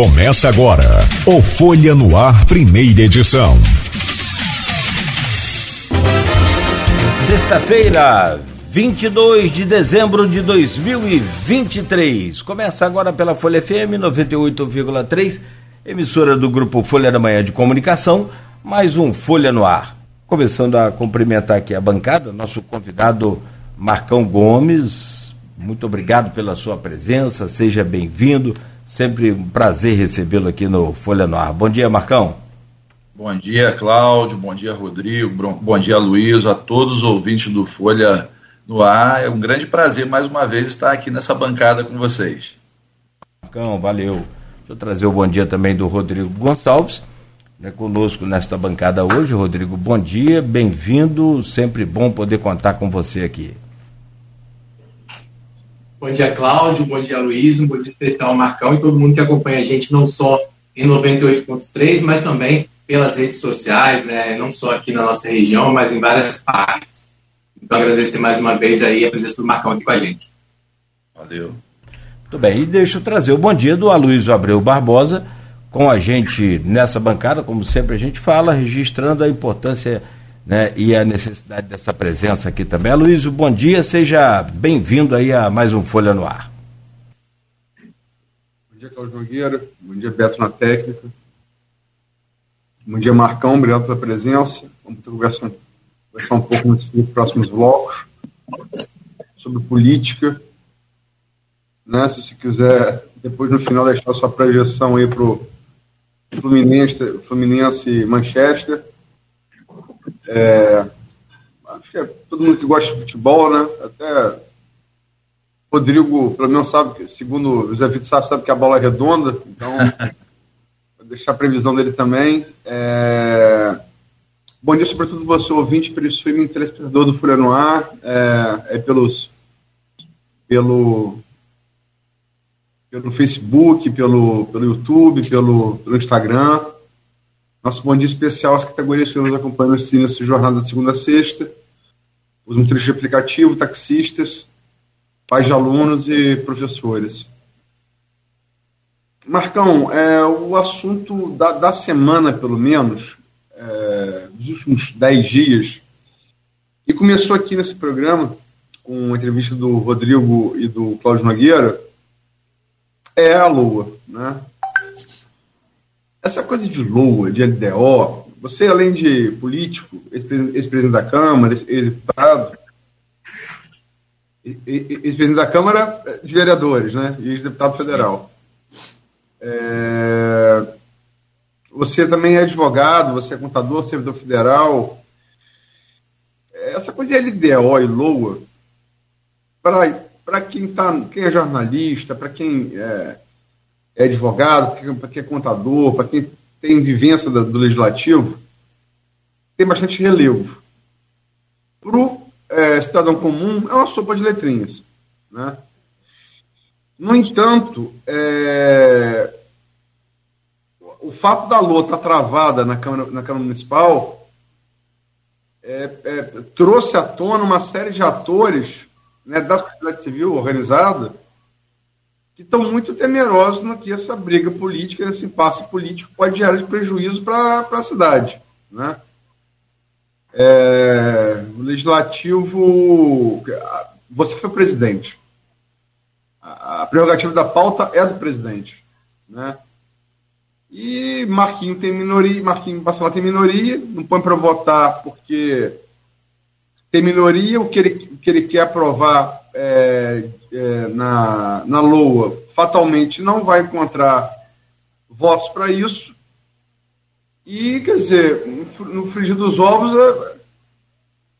Começa agora o Folha no Ar, primeira edição. Sexta-feira, 22 de dezembro de 2023. Começa agora pela Folha FM 98,3, emissora do grupo Folha da Manhã de Comunicação, mais um Folha no Ar. Começando a cumprimentar aqui a bancada, nosso convidado Marcão Gomes. Muito obrigado pela sua presença, seja bem-vindo. Sempre um prazer recebê-lo aqui no Folha no Ar. Bom dia, Marcão. Bom dia, Cláudio. Bom dia, Rodrigo. Bom dia, Luiz. A todos os ouvintes do Folha no Ar. É um grande prazer, mais uma vez, estar aqui nessa bancada com vocês. Marcão, valeu. Deixa eu trazer o bom dia também do Rodrigo Gonçalves, né, conosco nesta bancada hoje. Rodrigo, bom dia, bem-vindo. Sempre bom poder contar com você aqui. Bom dia, Cláudio. Bom dia, Luiz. Um bom dia especial Marcão e todo mundo que acompanha a gente, não só em 98.3, mas também pelas redes sociais, né? não só aqui na nossa região, mas em várias partes. Então, agradecer mais uma vez aí a presença do Marcão aqui com a gente. Valeu. Muito bem, e deixa eu trazer o bom dia do Aloysio Abreu Barbosa, com a gente nessa bancada, como sempre a gente fala, registrando a importância né, e a necessidade dessa presença aqui também. Aloysio, bom dia, seja bem-vindo aí a mais um Folha no Ar. Bom dia, Cláudio Nogueira, bom dia, Beto na técnica, bom dia, Marcão, obrigado pela presença. Vamos conversar, conversar um pouco nos próximos blocos sobre política. Né, se você quiser, depois no final, deixar sua projeção aí para o Fluminense, Fluminense Manchester é, acho que é todo mundo que gosta de futebol, né? Até Rodrigo, pelo menos sabe, segundo o José Vitor sabe, sabe que a bola é redonda, então vou deixar a previsão dele também. É, bom dia, sobretudo você, ouvinte, pelo streaming telespectador do Folha no Ar, é, é pelos, pelo, pelo Facebook, pelo, pelo YouTube, pelo, pelo Instagram. Nosso bom dia especial às categorias que nos acompanham nessa jornada de segunda a sexta, os motoristas de aplicativo, taxistas, pais de alunos e professores. Marcão, é, o assunto da, da semana, pelo menos, é, dos últimos dez dias, e começou aqui nesse programa, com a entrevista do Rodrigo e do Cláudio Nogueira, é a Lua, né? Essa coisa de LOA, de LDO, você, além de político, ex-presidente da Câmara, ex-deputado, ex-presidente da Câmara de Vereadores, né? E ex-deputado federal. É... Você também é advogado, você é contador, servidor federal. Essa coisa de LDO e LOA, para quem, tá, quem é jornalista, para quem é, é advogado, para quem é contador, para quem tem vivência do, legislativo, tem bastante relevo. Para o é, cidadão comum, é uma sopa de letrinhas. Né? No entanto, é, o fato da LOA estar tá travada na Câmara, na Câmara Municipal é, é, trouxe à tona uma série de atores né, da sociedade civil organizada que estão muito temerosos no que essa briga política, esse impasse político pode gerar de prejuízo para a cidade. Né? É, o legislativo, você foi presidente. A, prerrogativa da pauta é do presidente. Né? E Marquinho tem minoria, Marquinho Bacelar tem minoria, não põe para votar porque tem minoria, o que ele, o que ele quer aprovar é, é, na, na LOA fatalmente não vai encontrar votos para isso. E, quer dizer, no frigir dos ovos, é,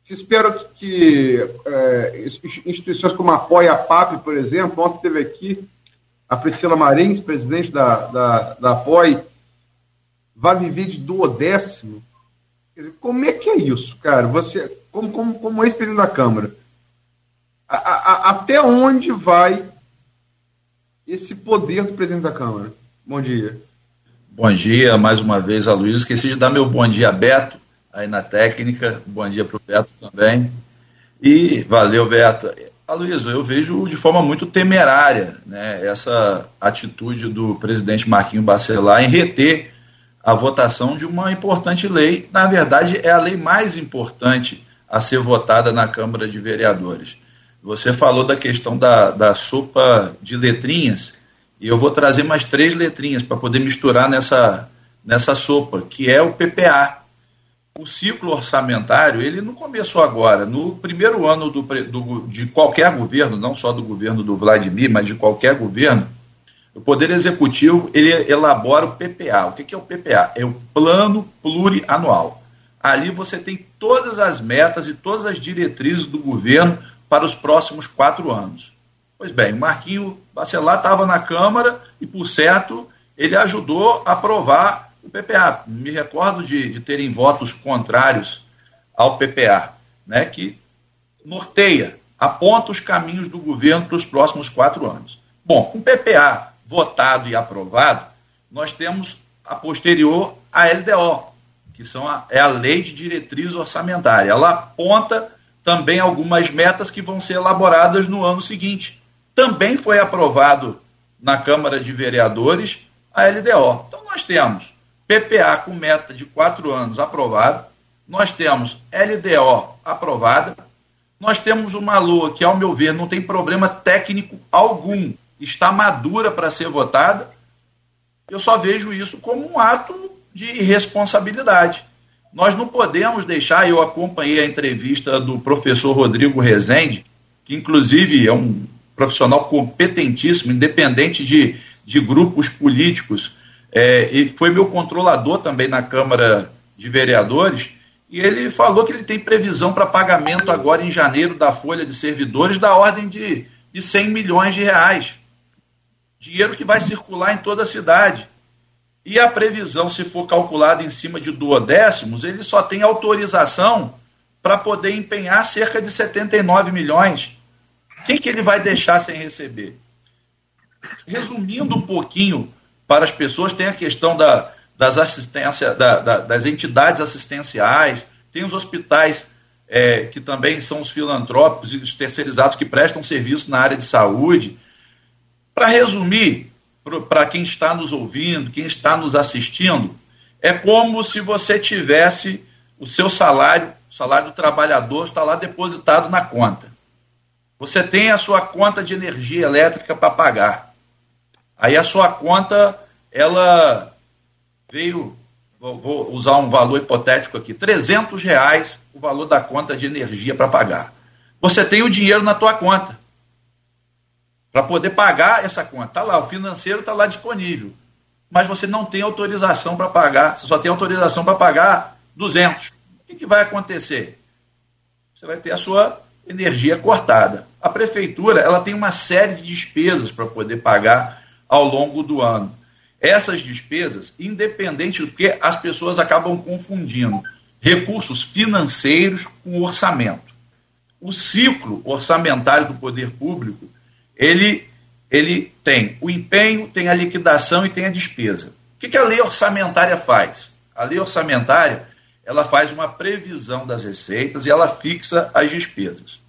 se espera que, é, instituições como a POI e a PAP, por exemplo, ontem teve aqui a Priscila Marins, presidente da, da, da POI, vai viver de duodécimo. Quer dizer, como é que é isso, cara? Você, como, como, como ex-presidente da Câmara, a, a, até onde vai esse poder do presidente da Câmara? Bom dia. Bom dia, mais uma vez a Luiz. Esqueci de dar meu bom dia a Beto, aí na técnica. Bom dia para o Beto também. E valeu, Beto. Aloysio, eu vejo de forma muito temerária né, essa atitude do presidente Marquinho Bacelar em reter a votação de uma importante lei. Na verdade, é a lei mais importante a ser votada na Câmara de Vereadores. Você falou da questão da, da sopa de letrinhas, e eu vou trazer mais três letrinhas para poder misturar nessa, nessa sopa, que é o PPA. O ciclo orçamentário, ele não começou agora. No primeiro ano do, do, de qualquer governo, não só do governo do Vladimir, mas de qualquer governo, o Poder Executivo ele elabora o PPA. O que é o PPA? É o Plano Plurianual. Ali você tem todas as metas e todas as diretrizes do governo para os próximos quatro anos. Pois bem, o Marquinho Bacelar estava na Câmara e, por certo, ele ajudou a aprovar o PPA. Me recordo de, de terem votos contrários ao PPA, né, que norteia, aponta os caminhos do governo para os próximos quatro anos. Bom, com o PPA votado e aprovado, nós temos a posterior a LDO, que são a, é a Lei de Diretriz Orçamentária. Ela aponta também algumas metas que vão ser elaboradas no ano seguinte. Também foi aprovado na Câmara de Vereadores a LDO. Então nós temos PPA com meta de quatro anos aprovado, nós temos LDO aprovada, nós temos uma LOA que, ao meu ver, não tem problema técnico algum está madura para ser votada, eu só vejo isso como um ato de irresponsabilidade. Nós não podemos deixar, eu acompanhei a entrevista do professor Rodrigo Rezende, que inclusive é um profissional competentíssimo, independente de, de grupos políticos, é, e foi meu controlador também na Câmara de Vereadores, e ele falou que ele tem previsão para pagamento agora em janeiro da folha de servidores da ordem de, de 100 milhões de reais dinheiro que vai circular em toda a cidade. E a previsão, se for calculada em cima de duodécimos, ele só tem autorização para poder empenhar cerca de 79 milhões. Quem que ele vai deixar sem receber? Resumindo um pouquinho para as pessoas, tem a questão da, das, assistência, da, da, das entidades assistenciais, tem os hospitais é, que também são os filantrópicos e os terceirizados que prestam serviço na área de saúde. Para resumir, para quem está nos ouvindo, quem está nos assistindo, é como se você tivesse o seu salário, o salário do trabalhador está lá depositado na conta. Você tem a sua conta de energia elétrica para pagar. Aí a sua conta, ela veio, vou usar um valor hipotético aqui, 300 reais o valor da conta de energia para pagar. Você tem o dinheiro na tua conta para poder pagar essa conta. Está lá, o financeiro está lá disponível. Mas você não tem autorização para pagar, você só tem autorização para pagar 200. O que, que vai acontecer? Você vai ter a sua energia cortada. A prefeitura ela tem uma série de despesas para poder pagar ao longo do ano. Essas despesas, independente do que as pessoas acabam confundindo recursos financeiros com orçamento. O ciclo orçamentário do poder público ele, ele tem o empenho, tem a liquidação e tem a despesa. O que, que a lei orçamentária faz? A lei orçamentária ela faz uma previsão das receitas e ela fixa as despesas.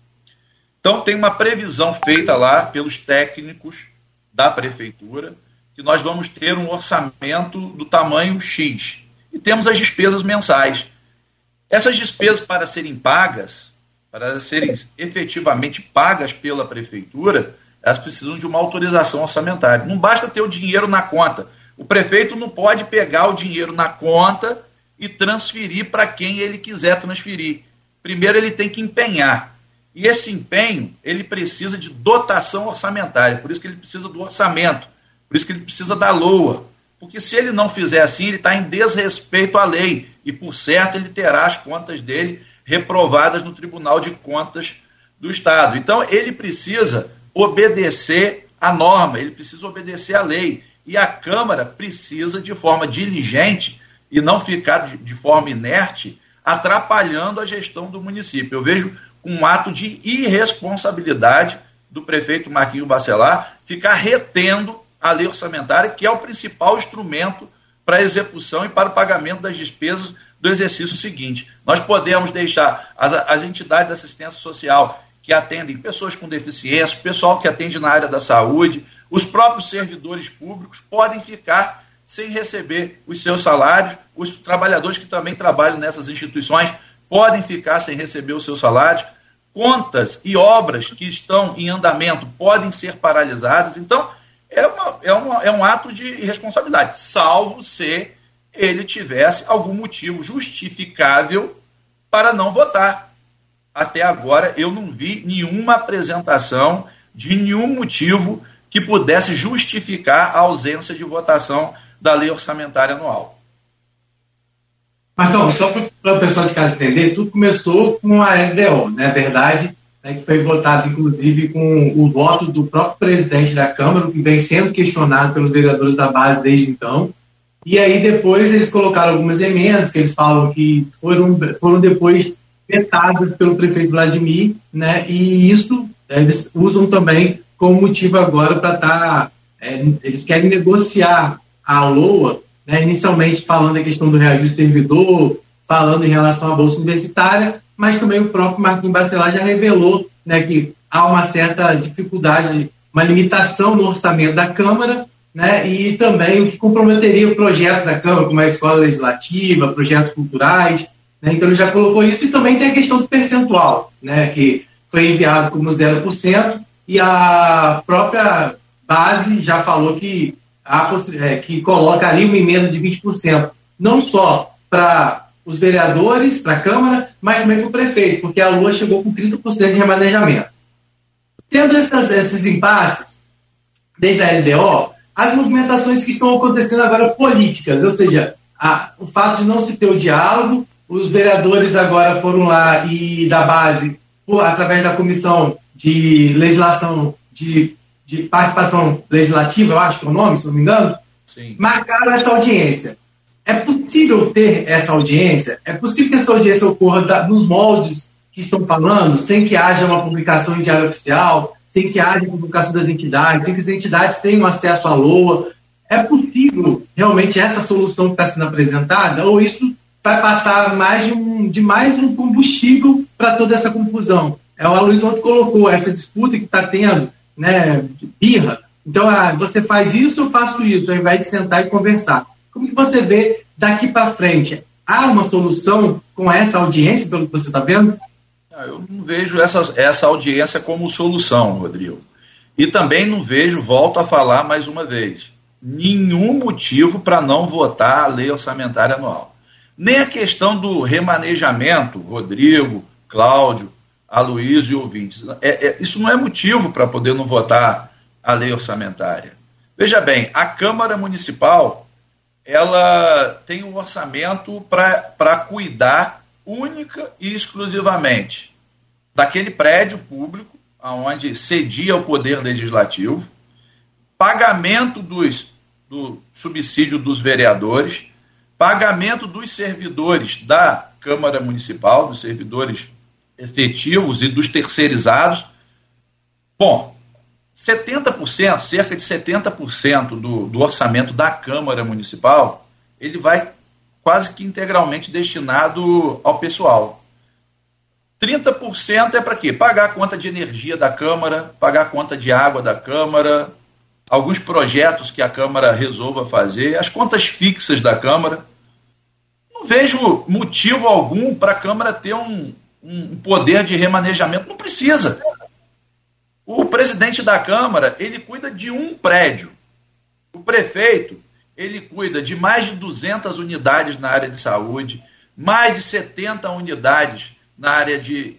Então tem uma previsão feita lá pelos técnicos da prefeitura que nós vamos ter um orçamento do tamanho X e temos as despesas mensais. Essas despesas para serem pagas, para serem efetivamente pagas pela prefeitura, elas precisam de uma autorização orçamentária. Não basta ter o dinheiro na conta. O prefeito não pode pegar o dinheiro na conta e transferir para quem ele quiser transferir. Primeiro ele tem que empenhar. E esse empenho, ele precisa de dotação orçamentária, por isso que ele precisa do orçamento, por isso que ele precisa da LOA. Porque se ele não fizer assim, ele está em desrespeito à lei. E, por certo, ele terá as contas dele reprovadas no Tribunal de Contas do Estado. Então, ele precisa obedecer a norma, ele precisa obedecer a lei. E a Câmara precisa, de forma diligente e não ficar de, de forma inerte, atrapalhando a gestão do município. Eu vejo um ato de irresponsabilidade do prefeito Marquinhos Bacelar ficar retendo a lei orçamentária, que é o principal instrumento para a execução e para o pagamento das despesas do exercício seguinte. Nós podemos deixar as, as entidades de assistência social que atendem pessoas com deficiência, o pessoal que atende na área da saúde, os próprios servidores públicos podem ficar sem receber os seus salários, os trabalhadores que também trabalham nessas instituições podem ficar sem receber os seus salários, contas e obras que estão em andamento podem ser paralisadas. Então, é, uma, é, uma, é um ato de irresponsabilidade, salvo se ele tivesse algum motivo justificável para não votar. Até agora, eu não vi nenhuma apresentação de nenhum motivo que pudesse justificar a ausência de votação da lei orçamentária anual. Marcão, só para o pessoal de casa entender, tudo começou com a LDO, né? A verdade né, que foi votado, inclusive, com o voto do próprio presidente da Câmara, que vem sendo questionado pelos vereadores da base desde então. E aí depois eles colocaram algumas emendas que eles falam que foram, foram depois vetadas pelo prefeito Vladimir, né? E isso eles usam também como motivo agora para estar. Tá, é, eles querem negociar a LOA, né, inicialmente falando da questão do reajuste servidor, falando em relação à bolsa universitária, mas também o próprio Marquinhos Bacelar já revelou né, que há uma certa dificuldade, uma limitação no orçamento da Câmara, né, e também o que comprometeria projetos da Câmara, como a escola legislativa, projetos culturais. Né, então ele já colocou isso, e também tem a questão do percentual, né, que foi enviado como 0%, e a própria base já falou que é, que coloca ali uma emenda de 20%, não só para os vereadores, para a Câmara, mas também para o prefeito, porque a Lua chegou com 30% de remanejamento. Tendo essas, esses impasses, desde a LDO, as movimentações que estão acontecendo agora políticas, ou seja, a, o fato de não se ter o diálogo, os vereadores agora foram lá e da base, por, através da comissão de legislação de de participação legislativa, eu acho que é o nome, se não me engano, Sim. marcaram essa audiência. É possível ter essa audiência? É possível que essa audiência ocorra da, nos moldes que estão falando, sem que haja uma publicação em diário oficial, sem que haja publicação das entidades, sem que as entidades tenham acesso à LOA? É possível realmente essa solução que está sendo apresentada? Ou isso vai passar mais de, um, de mais um combustível para toda essa confusão? É, o Luiz ontem colocou essa disputa que está tendo né, de birra. Então, ah, você faz isso, eu faço isso, ao invés de sentar e conversar. Como que você vê daqui para frente? Há uma solução com essa audiência, pelo que você está vendo? Ah, eu não vejo essa, essa audiência como solução, Rodrigo. E também não vejo, volto a falar mais uma vez, nenhum motivo para não votar a lei orçamentária anual. Nem a questão do remanejamento, Rodrigo, Cláudio, Aloysio e ouvintes. É, é, isso não é motivo para poder não votar a lei orçamentária. Veja bem, a Câmara Municipal ela tem um orçamento para cuidar única e exclusivamente daquele prédio público onde cedia o poder legislativo, pagamento dos, do subsídio dos vereadores, pagamento dos servidores da Câmara Municipal, dos servidores efetivos e dos terceirizados. Bom, 70%, cerca de 70% do, do orçamento da Câmara Municipal, ele vai quase que integralmente destinado ao pessoal. 30% é para quê? Pagar a conta de energia da Câmara, pagar a conta de água da Câmara, alguns projetos que a Câmara resolva fazer, as contas fixas da Câmara. Não vejo motivo algum para a Câmara ter um, um poder de remanejamento. Não precisa. O presidente da Câmara, ele cuida de um prédio. O prefeito, ele cuida de mais de 200 unidades na área de saúde, mais de 70 unidades na área de,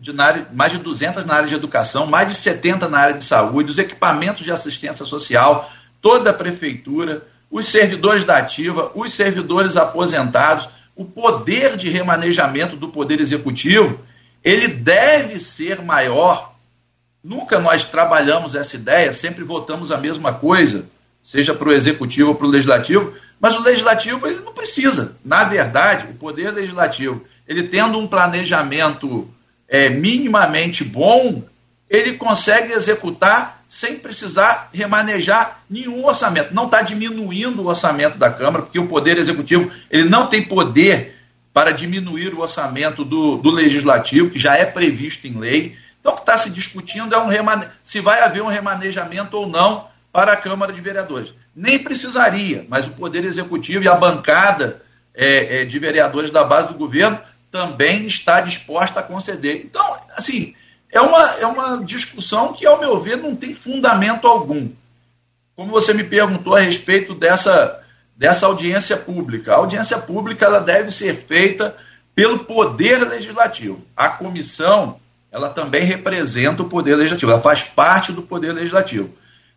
de na área, mais de 200 na área de educação, mais de 70 na área de saúde, os equipamentos de assistência social, toda a prefeitura, os servidores da ativa, os servidores aposentados, o poder de remanejamento do poder executivo, ele deve ser maior. Nunca nós trabalhamos essa ideia, sempre votamos a mesma coisa, seja para o executivo ou para o legislativo, mas o legislativo ele não precisa. Na verdade, o poder legislativo, ele tendo um planejamento é, minimamente bom, ele consegue executar sem precisar remanejar nenhum orçamento. Não está diminuindo o orçamento da Câmara, porque o Poder Executivo ele não tem poder para diminuir o orçamento do, do Legislativo, que já é previsto em lei. Então, o que está se discutindo é um remane... se vai haver um remanejamento ou não para a Câmara de Vereadores. Nem precisaria, mas o Poder Executivo e a bancada é, é, de vereadores da base do governo também está disposta a conceder. Então, assim, é uma, é uma discussão que, ao meu ver, não tem fundamento algum. Como você me perguntou a respeito dessa, dessa audiência pública. A audiência pública ela deve ser feita pelo Poder Legislativo. A comissão ela também representa o Poder Legislativo, ela faz parte do Poder Legislativo.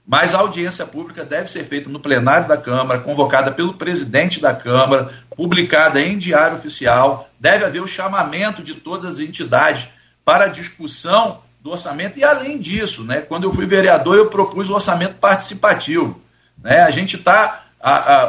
Mas a audiência pública deve ser feita no plenário da Câmara, convocada pelo presidente da Câmara, publicada em diário oficial. Deve haver o chamamento de todas as entidades para a discussão do orçamento. E além disso, né, quando eu fui vereador, eu propus o orçamento participativo. Né? A gente está,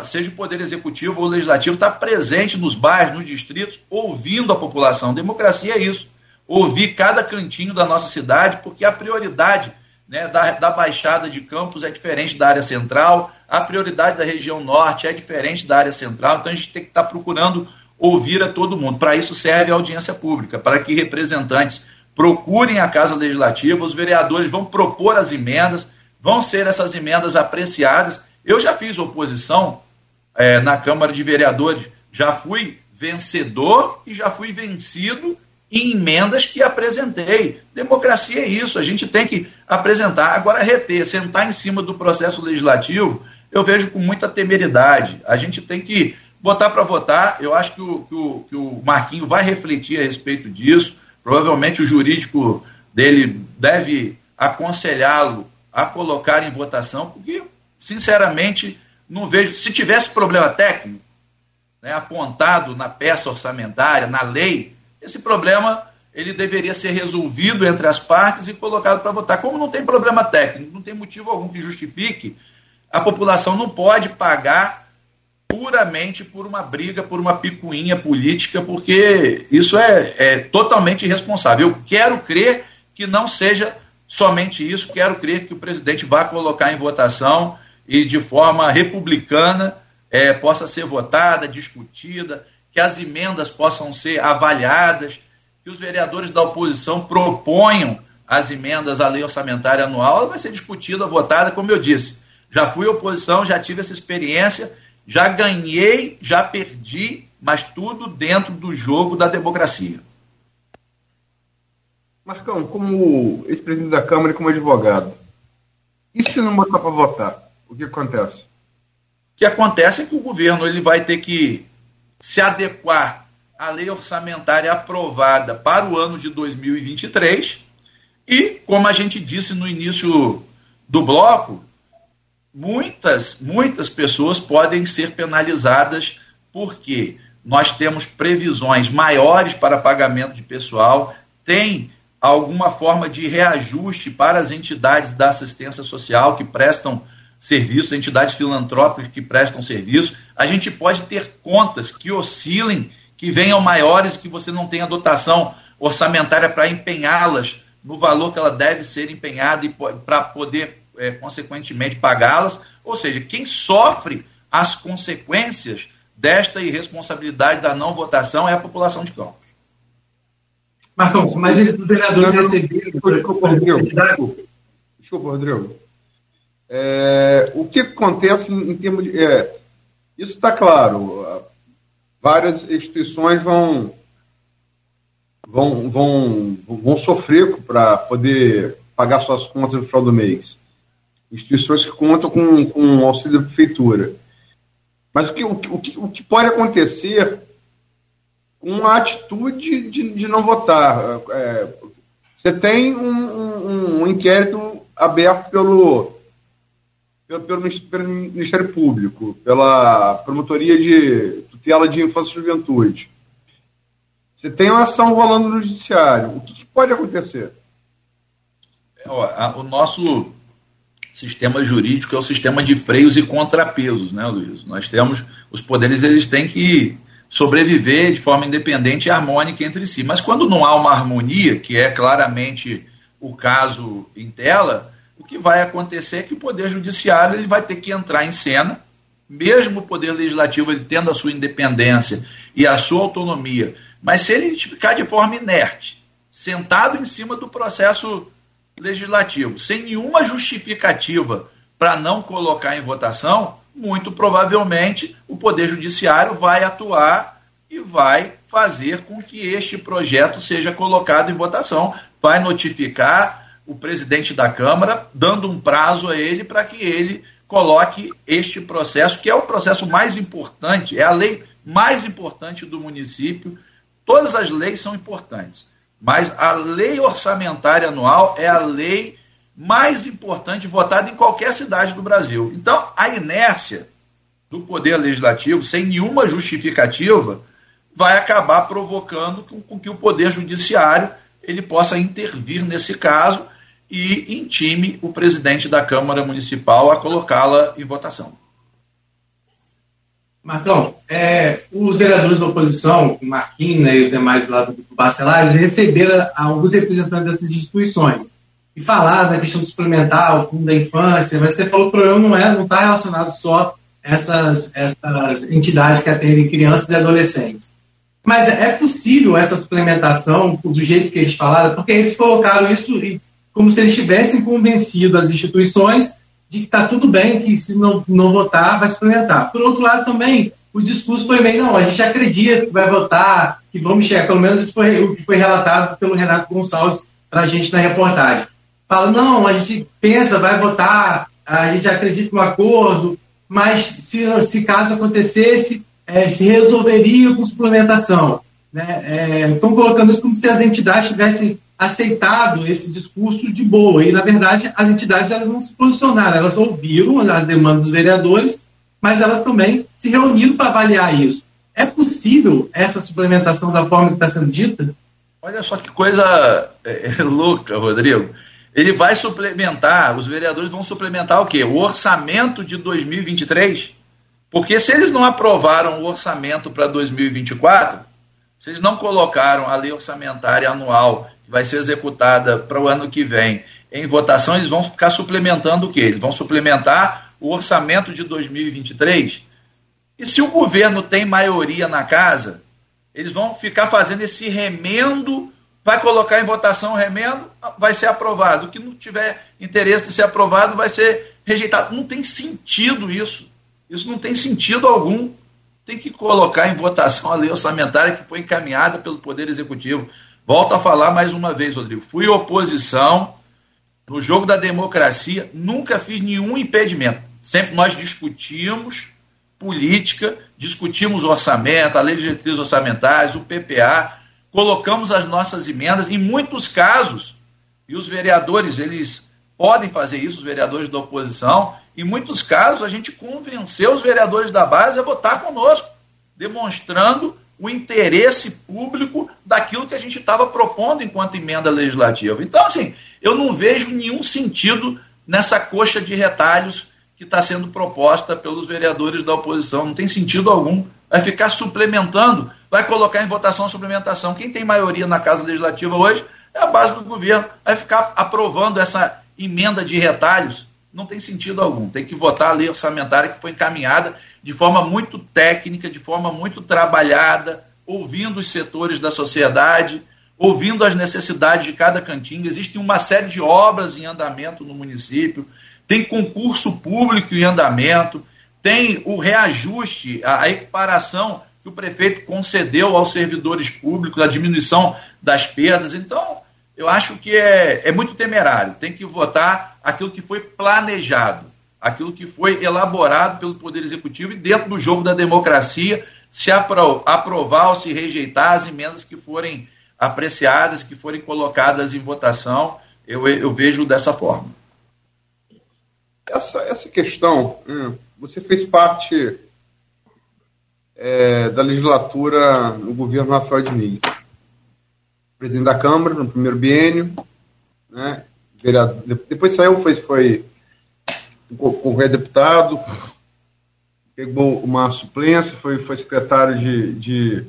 seja o Poder Executivo ou o Legislativo, está presente nos bairros, nos distritos, ouvindo a população. Democracia é isso. Ouvir cada cantinho da nossa cidade, porque a prioridade né, da, da Baixada de Campos é diferente da área central, a prioridade da região norte é diferente da área central, então a gente tem que estar tá procurando ouvir a todo mundo. Para isso serve a audiência pública, para que representantes procurem a Casa Legislativa, os vereadores vão propor as emendas, vão ser essas emendas apreciadas. Eu já fiz oposição é, na Câmara de Vereadores, já fui vencedor e já fui vencido em emendas que apresentei. Democracia é isso, a gente tem que apresentar. Agora, reter, sentar em cima do processo legislativo, eu vejo com muita temeridade. A gente tem que botar para votar. Eu acho que o, que, o, que o Marquinho vai refletir a respeito disso. Provavelmente o jurídico dele deve aconselhá-lo a colocar em votação, porque, sinceramente, não vejo. Se tivesse problema técnico, né, apontado na peça orçamentária, na lei, esse problema ele deveria ser resolvido entre as partes e colocado para votar. Como não tem problema técnico, não tem motivo algum que justifique, a população não pode pagar puramente por uma briga, por uma picuinha política, porque isso é, é totalmente irresponsável. Eu quero crer que não seja somente isso, quero crer que o presidente vá colocar em votação e de forma republicana é, possa ser votada, discutida, que as emendas possam ser avaliadas, que os vereadores da oposição proponham as emendas à lei orçamentária anual, ela vai ser discutida, votada, como eu disse. Já fui oposição, já tive essa experiência já ganhei, já perdi, mas tudo dentro do jogo da democracia. Marcão, como ex-presidente da Câmara e como advogado, e se não botar para votar? O que acontece? O que acontece é que o governo ele vai ter que se adequar à lei orçamentária aprovada para o ano de 2023 e, como a gente disse no início do bloco, muitas, muitas pessoas podem ser penalizadas porque nós temos previsões maiores para pagamento de pessoal, tem alguma forma de reajuste para as entidades da assistência social que prestam serviço, entidades filantrópicas que prestam serviço. A gente pode ter contas que oscilem, que venham maiores, que você não tenha dotação orçamentária para empenhá-las no valor que ela deve ser empenhada e para poder é, consequentemente, pagá-las. Ou seja, quem sofre as consequências desta irresponsabilidade da não votação é a população de Campos. Marcão, mas eles, os vereadores receberam. Desculpa, Rodrigo. Desculpa, Rodrigo. É, o que acontece em, em termos de. É, isso está claro. Várias instituições vão, vão, vão, vão sofrer para poder pagar suas contas no final do mês instituições que contam com, com auxílio da prefeitura. Mas o que, o, que, o que pode acontecer com a atitude de, de não votar? É, você tem um, um, um, inquérito aberto pelo, pelo, pelo, Ministério Público, pela Promotoria de Tutela de Infância e Juventude. Você tem uma ação rolando no Judiciário. O que, que pode acontecer? O nosso sistema jurídico é o sistema de freios e contrapesos, né, Luiz? Nós temos, os poderes eles têm que sobreviver de forma independente e harmônica entre si. Mas quando não há uma harmonia, que é claramente o caso em tela, o que vai acontecer é que o Poder Judiciário ele vai ter que entrar em cena, mesmo o Poder Legislativo ele tendo a sua independência e a sua autonomia, mas se ele ficar de forma inerte, sentado em cima do processo legislativo, sem nenhuma justificativa para não colocar em votação, muito provavelmente o Poder Judiciário vai atuar e vai fazer com que este projeto seja colocado em votação, vai notificar o presidente da Câmara, dando um prazo a ele para que ele coloque este processo, que é o processo mais importante, é a lei mais importante do município. Todas as leis são importantes, mas a lei orçamentária anual é a lei mais importante votada em qualquer cidade do Brasil. Então, a inércia do Poder Legislativo, sem nenhuma justificativa, vai acabar provocando com que o Poder Judiciário ele possa intervir nesse caso e intime o presidente da Câmara Municipal a colocá-la em votação. Marcão, é, os vereadores da oposição, o Marquinhos né, e os demais lá do Bacelar, eles receberam alguns representantes dessas instituições e falaram da questão do suplementar, o fundo da infância, mas você falou que o problema não é, não está relacionado só a essas, essas entidades que atendem crianças e adolescentes. Mas é possível essa suplementação do jeito que eles falaram, porque eles colocaram isso como se eles tivessem convencido as instituições de que está tudo bem, que se não, não votar, vai suplementar. Por outro lado, também, o discurso foi meio, não, a gente acredita que vai votar, que vamos chegar, pelo menos isso foi o que foi relatado pelo Renato Gonçalves para a gente na reportagem. Fala, não, a gente pensa, vai votar, a gente acredita no acordo, mas se, se caso acontecesse, é, se resolveria com suplementação. Né? É, estão colocando isso como se as entidades tivessem aceitado esse discurso de boa. E, na verdade, as entidades elas não se posicionaram, elas ouviram as demandas dos vereadores, mas elas também se reuniram para avaliar isso. É possível essa suplementação da forma que está sendo dita? Olha só que coisa é, é, louca, Rodrigo. Ele vai suplementar, os vereadores vão suplementar o quê? O orçamento de 2023? Porque se eles não aprovaram o orçamento para 2024, se eles não colocaram a lei orçamentária anual vai ser executada para o ano que vem em votação, eles vão ficar suplementando o quê? Eles vão suplementar o orçamento de 2023. E se o governo tem maioria na casa, eles vão ficar fazendo esse remendo, vai colocar em votação o remendo, vai ser aprovado. O que não tiver interesse de ser aprovado vai ser rejeitado. Não tem sentido isso. Isso não tem sentido algum. Tem que colocar em votação a lei orçamentária que foi encaminhada pelo Poder Executivo. Volto a falar mais uma vez, Rodrigo. Fui oposição no jogo da democracia, nunca fiz nenhum impedimento. Sempre nós discutimos política, discutimos orçamento, a lei de diretrizes orçamentárias, o PPA, colocamos as nossas emendas, em muitos casos, e os vereadores, eles podem fazer isso, os vereadores da oposição, em muitos casos a gente convenceu os vereadores da base a votar conosco, demonstrando o interesse público daquilo que a gente estava propondo enquanto emenda legislativa. Então, assim, eu não vejo nenhum sentido nessa coxa de retalhos que está sendo proposta pelos vereadores da oposição. Não tem sentido algum. Vai ficar suplementando, vai colocar em votação a suplementação. Quem tem maioria na Casa Legislativa hoje é a base do governo. Vai ficar aprovando essa emenda de retalhos. Não tem sentido algum. Tem que votar a lei orçamentária que foi encaminhada de forma muito técnica, de forma muito trabalhada, ouvindo os setores da sociedade, ouvindo as necessidades de cada cantinho. Existe uma série de obras em andamento no município, tem concurso público em andamento, tem o reajuste, a equiparação que o prefeito concedeu aos servidores públicos, a diminuição das perdas. Então, eu acho que é, é muito temerário. Tem que votar aquilo que foi planejado aquilo que foi elaborado pelo Poder Executivo e dentro do jogo da democracia, se aprovar ou se rejeitar as emendas que forem apreciadas, que forem colocadas em votação, eu, eu vejo dessa forma. Essa, essa questão, hum, você fez parte é, da legislatura no governo Rafael Miguel. Presidente da Câmara no primeiro biênio, né, vereador, depois saiu, foi, foi concorrer deputado, pegou uma suplência, foi, foi secretário de, de,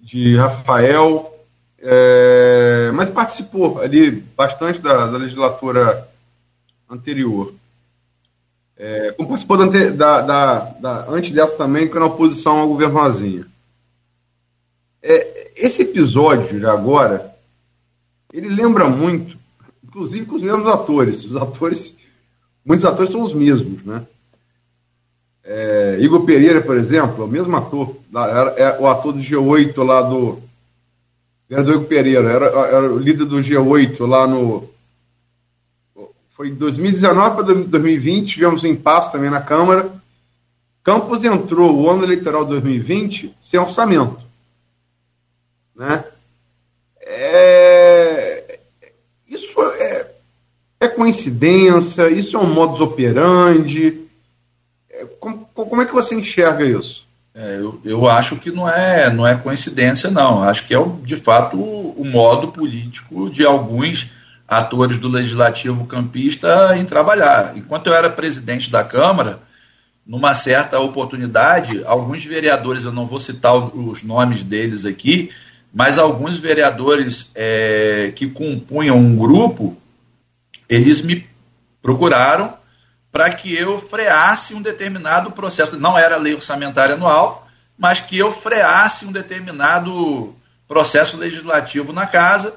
de Rafael, é, mas participou ali bastante da, da legislatura anterior. É, como participou da, da, da, antes dessa também, que era oposição ao governo Rosinha. É, esse episódio agora, ele lembra muito, inclusive com os mesmos atores. Os atores, muitos atores são os mesmos, né? É, Igor Pereira, por exemplo, o mesmo ator, era, é o ator do G8 lá do. Era do Igor Pereira, era, era o líder do G8 lá no. Foi 2019 para 2020, tivemos um impasse também na Câmara. Campos entrou o ano eleitoral 2020 sem orçamento. Né? É, isso é, é coincidência, isso é um modus operandi como, como é que você enxerga isso? É, eu, eu acho que não é, não é coincidência, não. Acho que é, de fato, o, o modo político de alguns atores do legislativo campista em trabalhar. Enquanto eu era presidente da Câmara, numa certa oportunidade, alguns vereadores, eu não vou citar os nomes deles aqui, mas alguns vereadores é, que compunham um grupo, eles me procuraram para que eu freasse um determinado processo. Não era lei orçamentária anual, mas que eu freasse um determinado processo legislativo na casa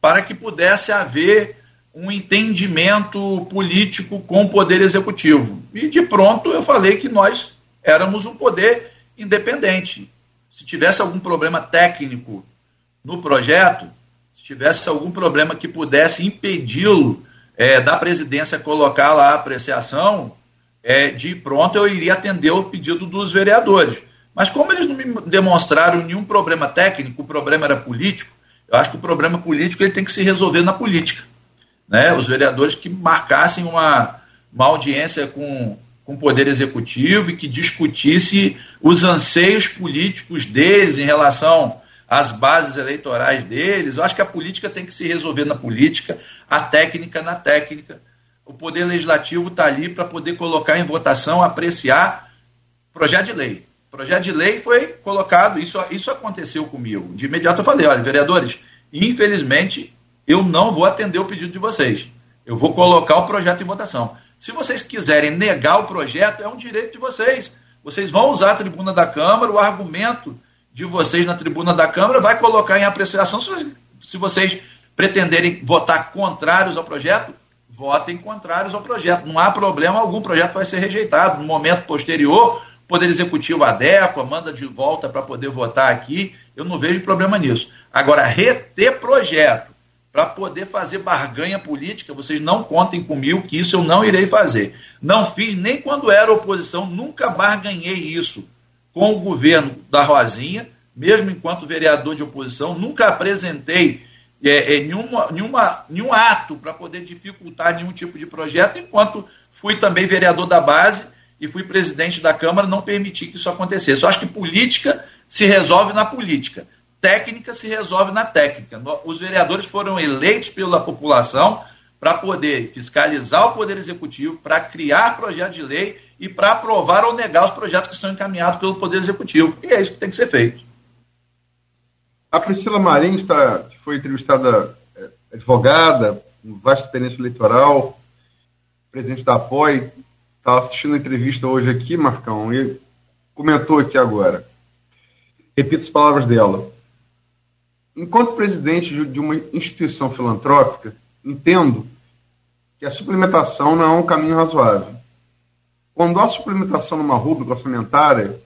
para que pudesse haver um entendimento político com o poder executivo. E de pronto eu falei que nós éramos um poder independente. Se tivesse algum problema técnico no projeto, se tivesse algum problema que pudesse impedi-lo é, da presidência colocar lá a apreciação, é, de pronto eu iria atender o pedido dos vereadores. Mas como eles não me demonstraram nenhum problema técnico, o problema era político, eu acho que o problema político ele tem que se resolver na política. Né? Os vereadores que marcassem uma, uma audiência com, com o Poder Executivo e que discutisse os anseios políticos deles em relação as bases eleitorais deles. Eu acho que a política tem que se resolver na política, a técnica na técnica. O poder legislativo está ali para poder colocar em votação, apreciar projeto de lei. Projeto de lei foi colocado, isso, isso aconteceu comigo. De imediato eu falei, olha, vereadores, infelizmente eu não vou atender o pedido de vocês. Eu vou colocar o projeto em votação. Se vocês quiserem negar o projeto, é um direito de vocês. Vocês vão usar a tribuna da Câmara, o argumento de vocês na tribuna da Câmara vai colocar em apreciação se vocês pretenderem votar contrários ao projeto, votem contrários ao projeto. Não há problema algum, o projeto vai ser rejeitado. No momento posterior, o Poder Executivo adequa, manda de volta para poder votar aqui. Eu não vejo problema nisso. Agora, reter projeto para poder fazer barganha política, vocês não contem comigo que isso eu não irei fazer. Não fiz nem quando era oposição, nunca barganhei isso com o governo da Rosinha, mesmo enquanto vereador de oposição, nunca apresentei é, é, nenhuma, nenhuma, nenhum ato para poder dificultar nenhum tipo de projeto, enquanto fui também vereador da base e fui presidente da Câmara, não permiti que isso acontecesse. Eu acho que política se resolve na política, técnica se resolve na técnica. Os vereadores foram eleitos pela população para poder fiscalizar o Poder Executivo, para criar projeto de lei e para aprovar ou negar os projetos que são encaminhados pelo Poder Executivo. E é isso que tem que ser feito. A Priscila Marins, está, foi entrevistada, é, advogada, com vasta experiência eleitoral, presidente da APOI, estava assistindo a entrevista hoje aqui, Marcão, e comentou aqui agora. Repito as palavras dela. Enquanto presidente de uma instituição filantrópica, entendo que a suplementação não é um caminho razoável. Quando há suplementação numa rúbrica orçamentária,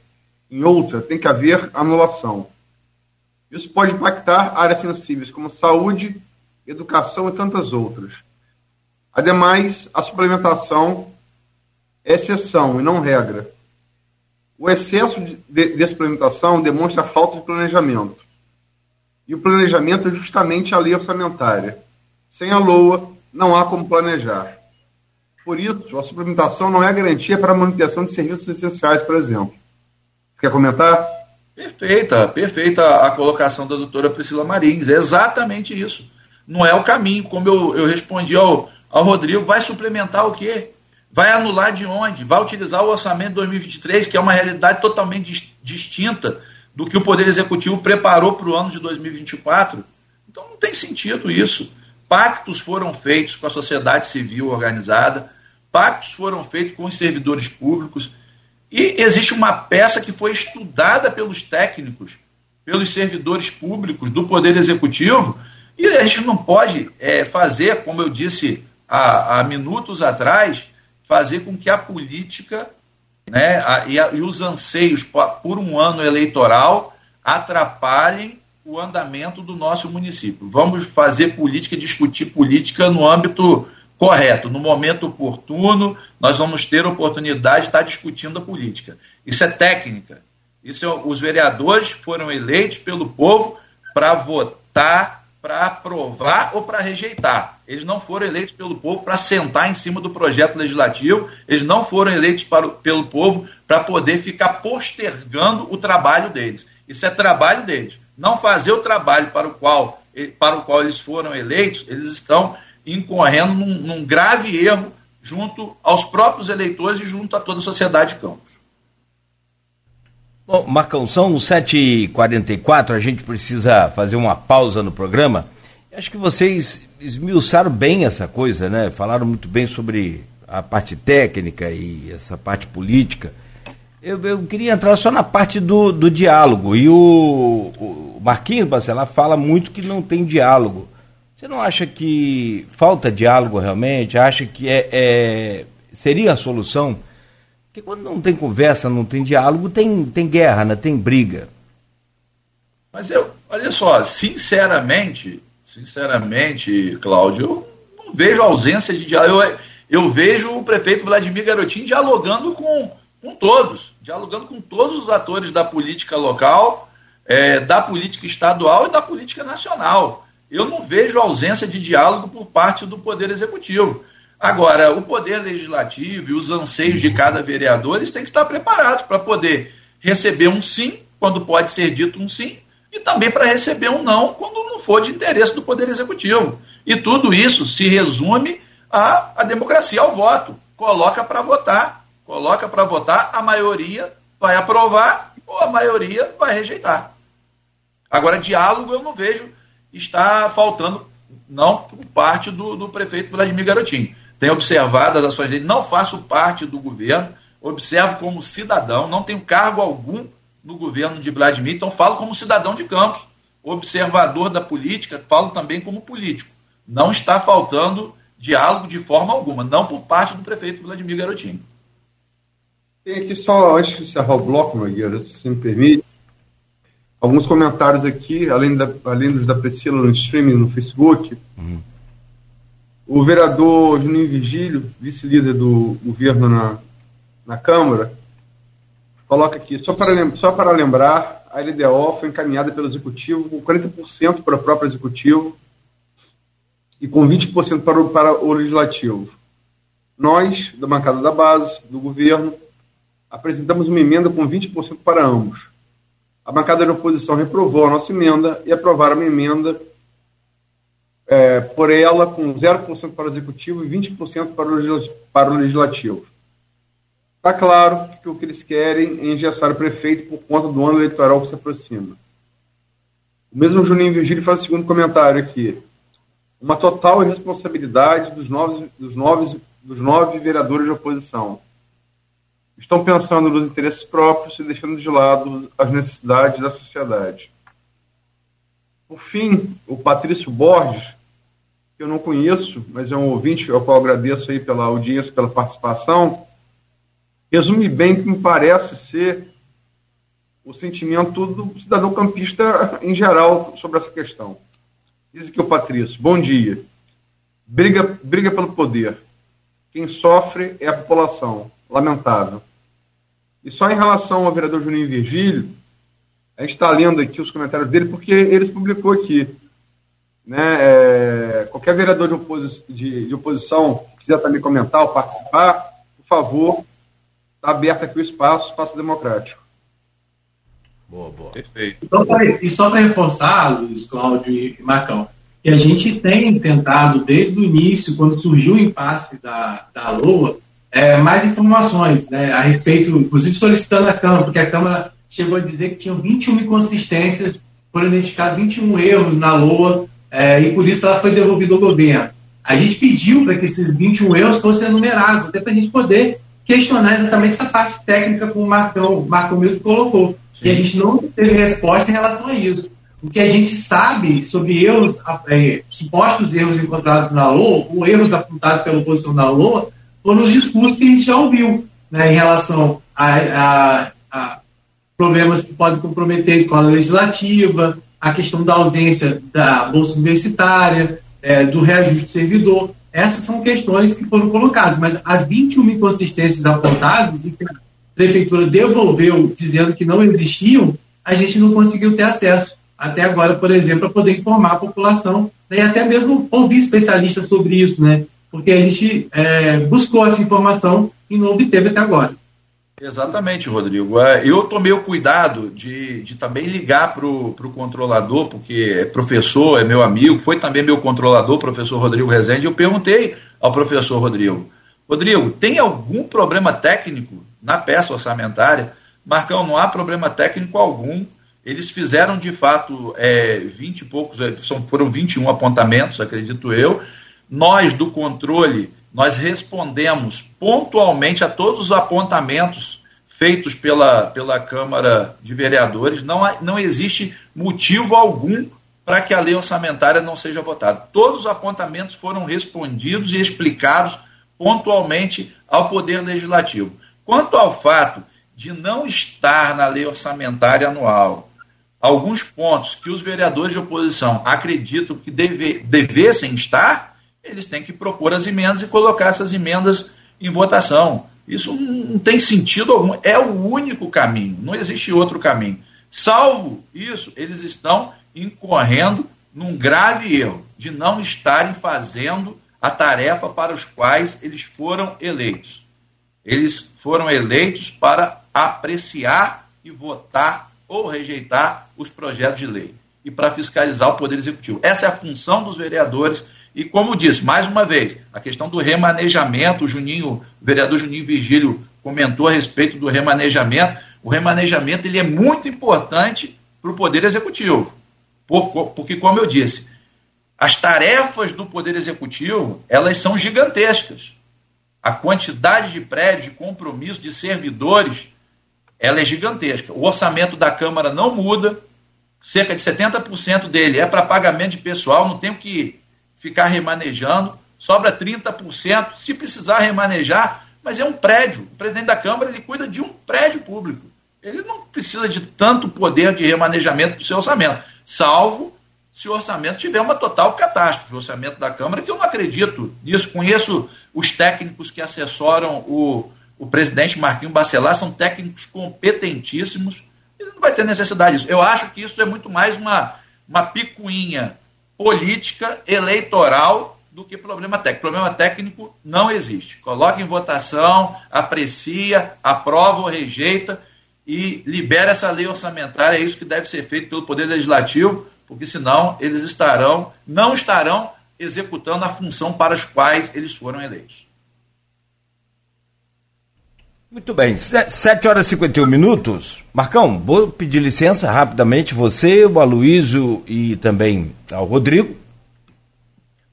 em outra tem que haver anulação. Isso pode impactar áreas sensíveis como saúde, educação e tantas outras. Ademais, a suplementação é exceção e não regra. O excesso de, de suplementação demonstra a falta de planejamento. E o planejamento é justamente a lei orçamentária. Sem a LOA, não há como planejar. Por isso, a suplementação não é garantia para a manutenção de serviços essenciais, por exemplo. Você quer comentar? Perfeita, perfeita a colocação da doutora Priscila Marins. É exatamente isso. Não é o caminho. Como eu, eu respondi ao, ao Rodrigo, vai suplementar o quê? Vai anular de onde? Vai utilizar o orçamento de 2023, que é uma realidade totalmente distinta do que o Poder Executivo preparou para o ano de 2024. Então não tem sentido isso. Pactos foram feitos com a sociedade civil organizada, pactos foram feitos com os servidores públicos e existe uma peça que foi estudada pelos técnicos pelos servidores públicos do Poder Executivo, e a gente não pode é, fazer, como eu disse há, há, minutos atrás, fazer com que a política né, a, e, a, e os anseios por um ano eleitoral atrapalhem o andamento do nosso município. Vamos fazer política, discutir política no âmbito correto, no momento oportuno, nós vamos ter oportunidade de estar discutindo a política. Isso é técnica. Isso é, os vereadores foram eleitos pelo povo para votar, para aprovar ou para rejeitar. Eles não foram eleitos pelo povo para sentar em cima do projeto legislativo, eles não foram eleitos para, pelo povo para poder ficar postergando o trabalho deles. Isso é trabalho deles. Não fazer o trabalho para o qual, para o qual eles foram eleitos, eles estão incorrendo num, num grave erro junto aos próprios eleitores e junto a toda a sociedade de Campos. Bom, Marcão, são 7h44, a gente precisa fazer uma pausa no programa. Acho que vocês esmiuçaram bem essa coisa, né? Falaram muito bem sobre a parte técnica e essa parte política. Eu, eu queria entrar só na parte do, do diálogo. E o, o Marquinhos Bacelar fala muito que não tem diálogo. Você não acha que falta diálogo realmente? Acha que é, é, seria a solução? Porque quando não tem conversa, não tem diálogo, tem, tem guerra, né? tem briga. Mas eu, olha só, sinceramente, sinceramente, Cláudio, eu não vejo ausência de diálogo. Eu, eu vejo o prefeito Vladimir Garotinho dialogando com, com todos, dialogando com todos os atores da política local, é, da política estadual e da política nacional eu não vejo ausência de diálogo por parte do Poder Executivo. Agora, o Poder Legislativo e os anseios de cada vereador eles têm que estar preparados para poder receber um sim, quando pode ser dito um sim, e também para receber um não, quando não for de interesse do Poder Executivo. E tudo isso se resume à, à democracia, ao voto. Coloca para votar, coloca para votar, a maioria vai aprovar ou a maioria vai rejeitar. Agora, diálogo eu não vejo está faltando, não por parte do, do prefeito Vladimir Garotinho. Tenho observado as ações dele, não faço parte do governo, observo como cidadão, não tenho cargo algum no governo de Vladimir, então falo como cidadão de Campos, observador da política, falo também como político. Não está faltando diálogo de forma alguma, não por parte do prefeito Vladimir Garotinho. Tem aqui só, antes de encerrar o bloco, Nogueira, se me permite, alguns comentários aqui, além, da, além dos da Priscila no streaming no Facebook. Uhum. O vereador Juninho Virgílio, vice-líder do governo na, na Câmara, coloca aqui, só para, só para lembrar, a LDO foi encaminhada pelo Executivo com 40% para o próprio Executivo e com 20% para o, para o Legislativo. Nós, da bancada da base, do governo, apresentamos uma emenda com 20% para ambos a bancada da oposição reprovou a nossa emenda e aprovaram uma emenda é, por ela com 0% para o executivo e 20% para o, para o legislativo. Está claro que o que eles querem é engessar o prefeito por conta do ano eleitoral que se aproxima. O mesmo Juninho Virgílio faz o segundo comentário aqui. Uma total irresponsabilidade dos nove, dos nove, dos nove vereadores de oposição estão pensando nos interesses próprios e deixando de lado as necessidades da sociedade. Por fim, o Patrício Borges, que eu não conheço, mas é um ouvinte ao qual agradeço aí pela audiência, pela participação, resume bem que me parece ser o sentimento do cidadão campista em geral sobre essa questão. Diz aqui o Patrício, bom dia. Briga, briga pelo poder. Quem sofre é a população lamentável. E só em relação ao vereador Juninho Virgílio, a gente está lendo aqui os comentários dele, porque ele publicou aqui. Né, é, qualquer vereador de, oposi de, de, oposição que quiser também comentar ou participar, por favor, está aberto aqui o espaço, espaço democrático. Boa, boa. Perfeito. Então, e só para reforçar, Luiz, Cláudio e Marcão, que a gente tem tentado, desde o início, quando surgiu o impasse da, da LOA, é, mais informações né, a respeito, inclusive solicitando a Câmara, porque a Câmara chegou a dizer que tinham 21 inconsistências, foram identificados 21 erros na LOA, é, e por isso ela foi devolvida ao governo. A gente pediu para que esses 21 erros fossem enumerados, até para a gente poder questionar exatamente essa parte técnica como o Marcão, o Marcão mesmo colocou, Sim. E a gente não teve resposta em relação a isso. O que a gente sabe sobre erros, é, supostos erros encontrados na LOA, ou erros apontados pela oposição na LOA, foram os discursos que a gente já ouviu né, em relação a, a, a problemas que podem comprometer a escola legislativa, a questão da ausência da bolsa universitária, é, do reajuste do servidor. Essas são questões que foram colocadas, mas as 21 inconsistências apontadas e que a prefeitura devolveu dizendo que não existiam, a gente não conseguiu ter acesso até agora, por exemplo, a poder informar a população né, e até mesmo ouvir especialistas sobre isso, né? Porque a gente é, buscou essa informação e não obteve até agora. Exatamente, Rodrigo. É, eu tomei o cuidado de, de também ligar para o controlador, porque é professor, é meu amigo, foi também meu controlador, professor Rodrigo Rezende. Eu perguntei ao professor Rodrigo: Rodrigo, tem algum problema técnico na peça orçamentária? Marcão, não há problema técnico algum. Eles fizeram de fato é, 20 e poucos, são, foram 21 apontamentos, acredito eu. Nós do controle nós respondemos pontualmente a todos os apontamentos feitos pela, pela Câmara de Vereadores. Não, não existe motivo algum para que a lei orçamentária não seja votada. Todos os apontamentos foram respondidos e explicados pontualmente ao Poder Legislativo. Quanto ao fato de não estar na lei orçamentária anual alguns pontos que os vereadores de oposição acreditam que deve, devessem estar, eles têm que propor as emendas e colocar essas emendas em votação. Isso não tem sentido algum. É o único caminho, não existe outro caminho. Salvo isso, eles estão incorrendo num grave erro de não estarem fazendo a tarefa para os quais eles foram eleitos. Eles foram eleitos para apreciar e votar ou rejeitar os projetos de lei e para fiscalizar o Poder Executivo. Essa é a função dos vereadores e como disse, mais uma vez, a questão do remanejamento, o Juninho, o vereador Juninho Vigílio comentou a respeito do remanejamento. O remanejamento ele é muito importante para o Poder Executivo. Porque, como eu disse, as tarefas do Poder Executivo, elas são gigantescas. A quantidade de prédios, de compromisso, de servidores, ela é gigantesca. O orçamento da Câmara não muda, cerca de 70% dele é para pagamento de pessoal, não tem o que ficar remanejando, sobra 30%, se precisar remanejar, mas é um prédio. O presidente da Câmara ele cuida de um prédio público. Ele não precisa de tanto poder de remanejamento para o seu orçamento, salvo se o orçamento tiver uma total catástrofe. O orçamento da Câmara, que eu não acredito nisso. Conheço os técnicos que assessoram o, o presidente Marquinhos Bacelar, são técnicos competentíssimos. Ele não vai ter necessidade disso. Eu acho que isso é muito mais uma, uma picuinha política eleitoral do que problema técnico. Problema técnico não existe. Coloca em votação, aprecia, aprova ou rejeita e libera essa lei orçamentária. É isso que deve ser feito pelo Poder Legislativo, porque senão eles estarão, não estarão executando a função para as quais eles foram eleitos. Muito bem, 7 horas e 51 minutos. Marcão, vou pedir licença rapidamente, você, o Aloysio e também ao Rodrigo.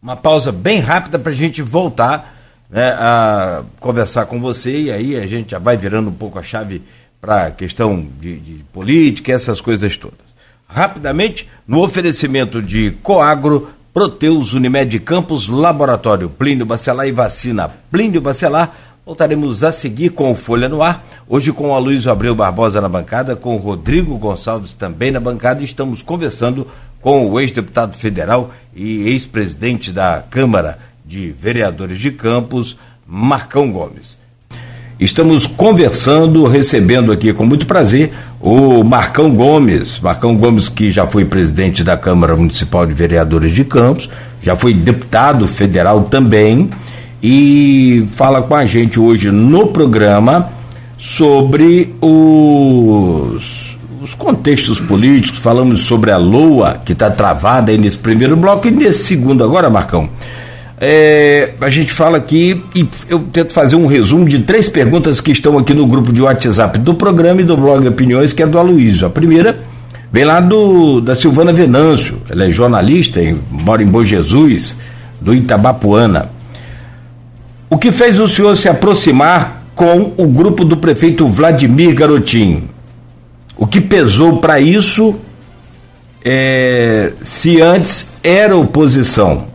Uma pausa bem rápida para a gente voltar né, a conversar com você e aí a gente já vai virando um pouco a chave para a questão de, de política, essas coisas todas. Rapidamente, no oferecimento de Coagro, Proteus, Unimed Campos, Laboratório Plínio Bacelar e Vacina Plínio Bacelar, Voltaremos a seguir com o Folha no Ar, hoje com a Luiz Abreu Barbosa na bancada, com o Rodrigo Gonçalves também na bancada, e estamos conversando com o ex-deputado federal e ex-presidente da Câmara de Vereadores de Campos, Marcão Gomes. Estamos conversando, recebendo aqui com muito prazer o Marcão Gomes. Marcão Gomes, que já foi presidente da Câmara Municipal de Vereadores de Campos, já foi deputado federal também e fala com a gente hoje no programa sobre os, os contextos políticos. Falamos sobre a LOA, que está travada aí nesse primeiro bloco, e nesse segundo agora, Marcão. É, a gente fala aqui e eu tento fazer um resumo de três perguntas que estão aqui no grupo de WhatsApp do programa e do blog Opiniões, que é do Aloysio. A primeira vem lá do da Silvana Venâncio, ela é jornalista, mora em Bom Jesus, do Itabapuana. O que fez o senhor se aproximar com o grupo do prefeito Vladimir Garotinho? O que pesou para isso é, se antes era oposição.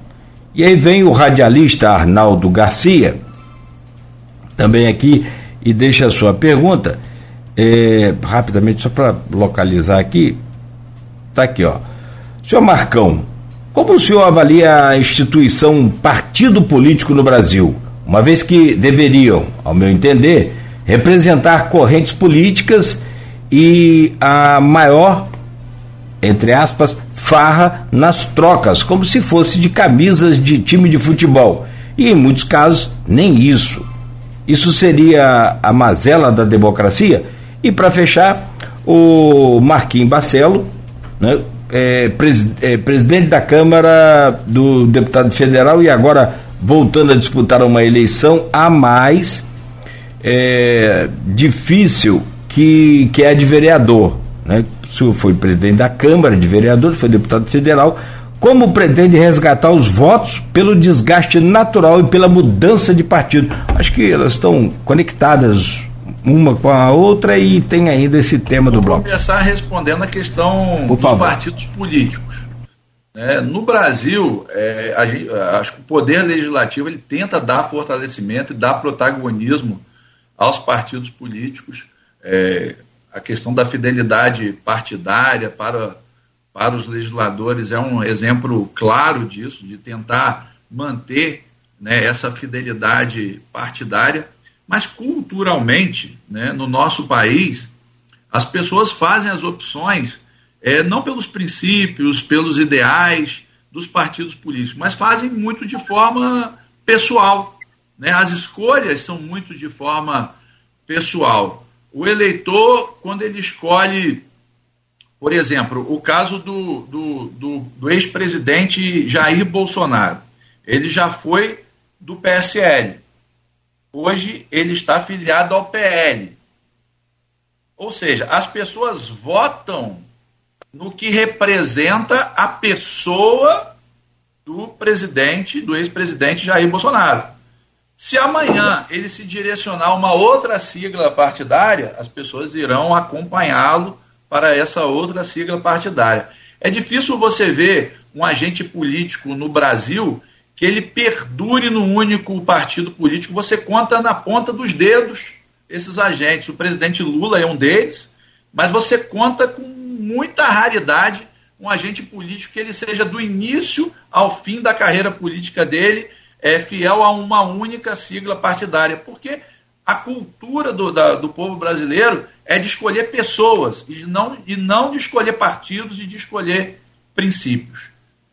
E aí vem o radialista Arnaldo Garcia, também aqui, e deixa a sua pergunta, é, rapidamente, só para localizar aqui. Está aqui, ó. Senhor Marcão, como o senhor avalia a instituição partido político no Brasil, uma vez que deveriam, ao meu entender, representar correntes políticas e a maior, entre aspas, farra nas trocas, como se fosse de camisas de time de futebol. E em muitos casos, nem isso. Isso seria a mazela da democracia? E para fechar, o Marquinhos Barcelo, né, é, pres, é, presidente da Câmara do deputado federal e agora voltando a disputar uma eleição a mais é, difícil que, que é a de vereador. Né? O senhor foi presidente da Câmara de Vereadores, foi deputado federal. Como pretende resgatar os votos pelo desgaste natural e pela mudança de partido? Acho que elas estão conectadas uma com a outra e tem ainda esse tema do bloco. Vou começar respondendo a questão dos partidos políticos. É, no Brasil, é, a, acho que o poder legislativo ele tenta dar fortalecimento e dar protagonismo aos partidos políticos. É, a questão da fidelidade partidária para, para os legisladores é um exemplo claro disso, de tentar manter né, essa fidelidade partidária. Mas culturalmente, né, no nosso país, as pessoas fazem as opções é, não pelos princípios, pelos ideais dos partidos políticos, mas fazem muito de forma pessoal. Né? As escolhas são muito de forma pessoal. O eleitor, quando ele escolhe, por exemplo, o caso do, do, do, do ex-presidente Jair Bolsonaro, ele já foi do PSL. Hoje ele está afiliado ao PL. Ou seja, as pessoas votam no que representa a pessoa do presidente, do ex-presidente Jair Bolsonaro. Se amanhã ele se direcionar a uma outra sigla partidária, as pessoas irão acompanhá-lo para essa outra sigla partidária. É difícil você ver um agente político no Brasil que ele perdure no único partido político, você conta na ponta dos dedos esses agentes. O presidente Lula é um deles, mas você conta com muita raridade um agente político que ele seja do início ao fim da carreira política dele é fiel a uma única sigla partidária, porque a cultura do, da, do povo brasileiro é de escolher pessoas e não, e não de escolher partidos e de escolher princípios.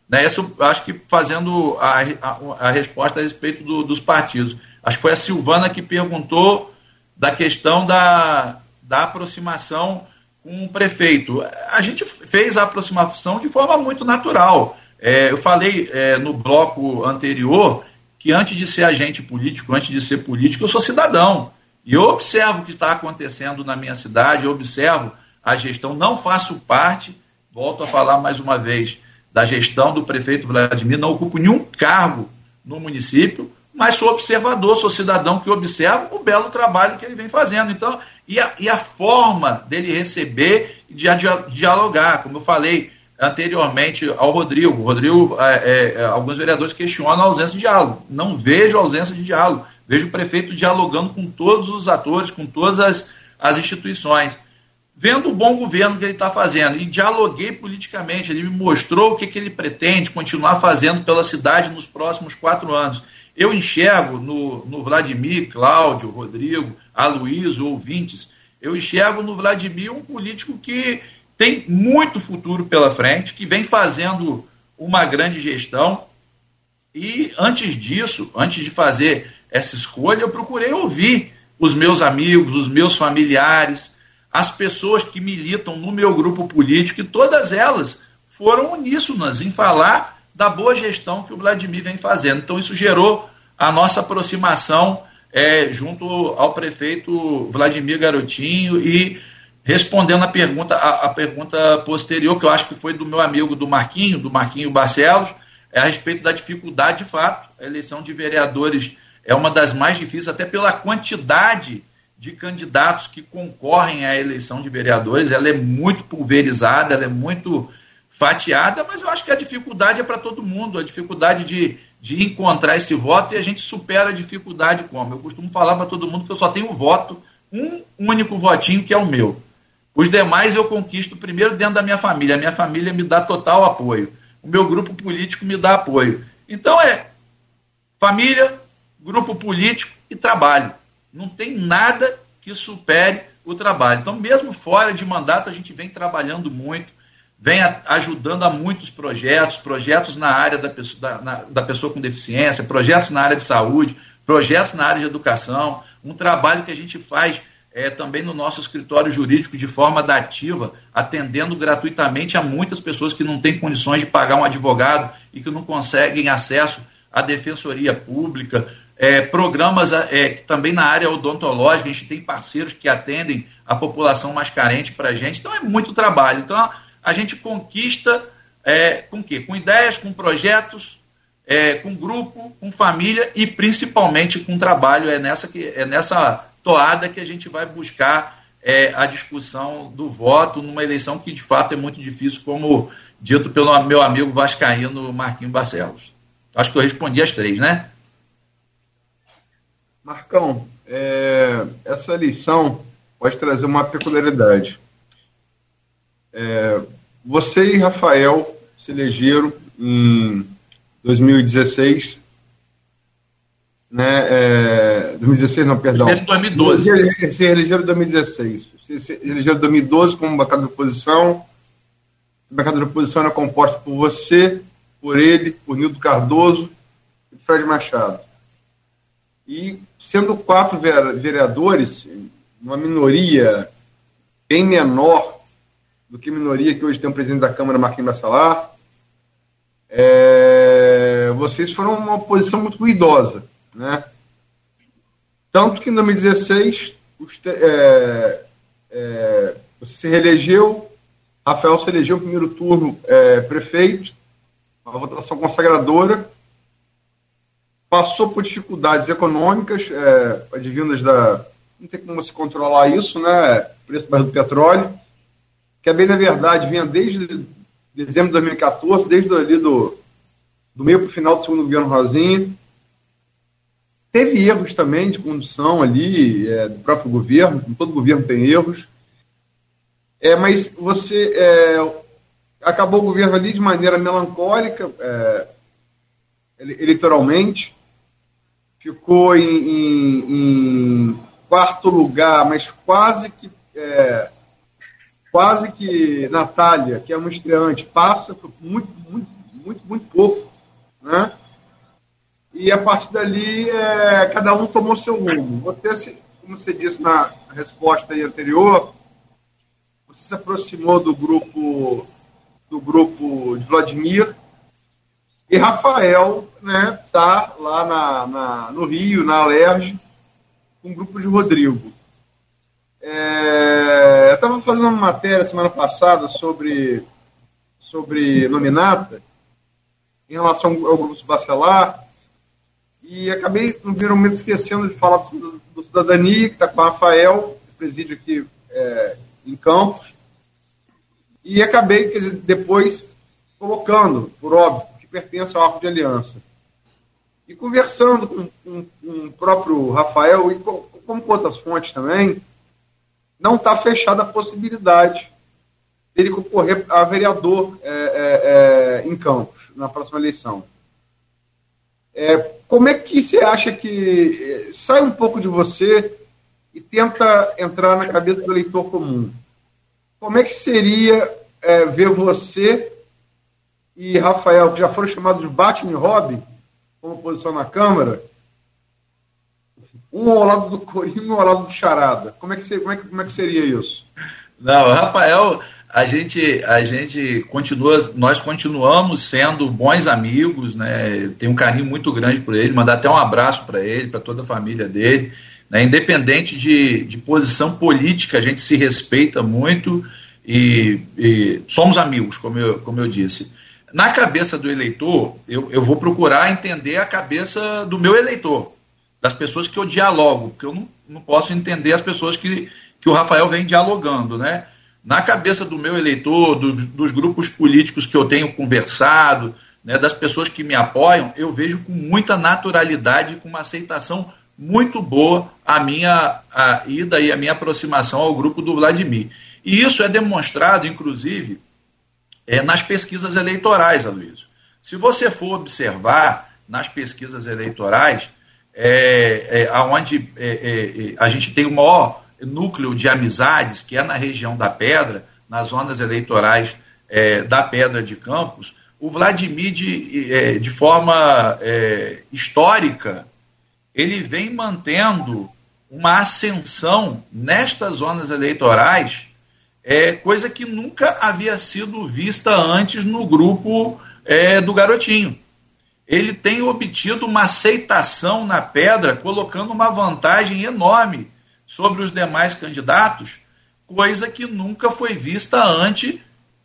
Né? Isso, acho que fazendo a, a, a resposta a respeito do, dos partidos. Acho que foi a Silvana que perguntou da questão da, da aproximação o prefeito. A gente fez a aproximação de forma muito natural. É, eu falei é, no bloco anterior que antes de ser agente político, antes de ser político, eu sou cidadão. E eu observo o que está acontecendo na minha cidade, eu observo a gestão, não faço parte, volto a falar mais uma vez, da gestão do prefeito Vladimir, não ocupo nenhum cargo no município, mas sou observador, sou cidadão que observa o belo trabalho que ele vem fazendo. Então, e a, e a forma dele receber e de, de dialogar, como eu falei anteriormente ao Rodrigo. Rodrigo, é, é, é, alguns vereadores questionam a ausência de diálogo. Não vejo ausência de diálogo. Vejo o prefeito dialogando com todos os atores, com todas as, as instituições vendo o bom governo que ele está fazendo. E dialoguei politicamente, ele me mostrou o que, que ele pretende continuar fazendo pela cidade nos próximos quatro anos. Eu enxergo no, no Vladimir, Cláudio, Rodrigo, Aloysio, ouvintes, eu enxergo no Vladimir um político que tem muito futuro pela frente, que vem fazendo uma grande gestão. E antes disso, antes de fazer essa escolha, eu procurei ouvir os meus amigos, os meus familiares, as pessoas que militam no meu grupo político, e todas elas foram uníssonas em falar da boa gestão que o Vladimir vem fazendo. Então, isso gerou a nossa aproximação é, junto ao prefeito Vladimir Garotinho e respondendo a pergunta, a, a, pergunta posterior, que eu acho que foi do meu amigo do Marquinho, do Marquinho Barcelos, é a respeito da dificuldade de fato. A eleição de vereadores é uma das mais difíceis, até pela quantidade de candidatos que concorrem à eleição de vereadores, ela é muito pulverizada, ela é muito fatiada, mas eu acho que a dificuldade é para todo mundo, a dificuldade de, de encontrar esse voto e a gente supera a dificuldade como? Eu costumo falar para todo mundo que eu só tenho um voto, um único votinho que é o meu. Os demais eu conquisto primeiro dentro da minha família. A minha família me dá total apoio. O meu grupo político me dá apoio. Então é família, grupo político e trabalho. Não tem nada que supere o trabalho. Então, mesmo fora de mandato, a gente vem trabalhando muito, vem ajudando a muitos projetos, projetos na área da pessoa, da, na, da pessoa com deficiência, projetos na área de saúde, projetos na área de educação, um trabalho que a gente faz é, também no nosso escritório jurídico de forma dativa, atendendo gratuitamente a muitas pessoas que não têm condições de pagar um advogado e que não conseguem acesso à defensoria pública. É, programas é, também na área odontológica, a gente tem parceiros que atendem a população mais carente para a gente. Então é muito trabalho. Então a gente conquista é, com quê? Com ideias, com projetos, é, com grupo, com família e principalmente com trabalho. É nessa, que, é nessa toada que a gente vai buscar é, a discussão do voto numa eleição que de fato é muito difícil, como dito pelo meu amigo vascaíno Marquinhos Barcelos. Acho que eu respondi as três, né? Marcão, é, essa eleição pode trazer uma peculiaridade. É, você e Rafael se elegeram em 2016 né, é, 2016 não, perdão. Em 2012. Se elegeram em 2016. Se elegeram em 2012 como bancada de oposição. A bancada de oposição era composta por você, por ele, por Nildo Cardoso e Fred Machado. E sendo quatro vereadores, uma minoria bem menor do que minoria que hoje tem o presidente da Câmara, Marquinhos Bassalar, é, vocês foram uma oposição muito ruidosa né? Tanto que em 2016 é, é, você se reelegeu, Rafael se elegeu no primeiro turno é, prefeito, uma votação consagradora, passou por dificuldades econômicas, é, advindas da. Não tem como se controlar isso, né? Preço do petróleo, que é bem na verdade vinha desde dezembro de 2014, desde ali do, do meio para o final do segundo governo Rosinha Teve erros também de condução ali é, do próprio governo, todo governo tem erros. É, mas você é, acabou o governo ali de maneira melancólica, é, eleitoralmente, ficou em, em, em, quarto lugar, mas quase que é, quase que Natália, que é uma estreante, passa por muito, muito, muito, muito pouco, né? e a partir dali é, cada um tomou seu rumo. Você, como você disse na resposta anterior, você se aproximou do grupo do grupo de Vladimir e Rafael né, tá lá na, na no Rio, na Alerj, com o grupo de Rodrigo. É, eu estava fazendo uma matéria semana passada sobre, sobre nominata em relação ao grupo Bacelar e acabei, no primeiro momento, esquecendo de falar do, do Cidadania, que está com o Rafael, presídio aqui é, em Campos. E acabei, dizer, depois, colocando, por óbvio, que pertence ao arco de aliança. E conversando com, com, com o próprio Rafael e com, com outras fontes também, não está fechada a possibilidade dele concorrer a vereador é, é, é, em Campos, na próxima eleição. É, como é que você acha que é, sai um pouco de você e tenta entrar na cabeça do eleitor comum? Como é que seria ver você e Rafael, que já foram chamados de Batman e Robin, como posição na Câmara, um ao lado do Corinho e um ao lado do Charada? Como é que, como é como é que seria isso? Não, Rafael a gente, a gente continua, nós continuamos sendo bons amigos, né? Tenho um carinho muito grande por ele, mandar até um abraço para ele, para toda a família dele. Né? Independente de, de posição política, a gente se respeita muito e, e, somos amigos, como eu, como eu disse. Na cabeça do eleitor, eu, eu vou procurar entender a cabeça do meu eleitor, das pessoas que eu dialogo, porque eu não, não posso entender as pessoas que, que o Rafael vem dialogando, né? Na cabeça do meu eleitor, do, dos grupos políticos que eu tenho conversado, né, das pessoas que me apoiam, eu vejo com muita naturalidade, com uma aceitação muito boa a minha a ida e a minha aproximação ao grupo do Vladimir. E isso é demonstrado, inclusive, é, nas pesquisas eleitorais, Aloysio. Se você for observar nas pesquisas eleitorais, é, é, onde é, é, é, a gente tem o maior núcleo de amizades, que é na região da Pedra, nas zonas eleitorais da Pedra de Campos, o Vladimir, de, de forma histórica, ele vem mantendo uma ascensão nestas zonas eleitorais, é, coisa que nunca havia sido vista antes no grupo é, do Garotinho. Ele tem obtido uma aceitação na pedra, colocando uma vantagem enorme sobre os demais candidatos, coisa que nunca foi vista antes.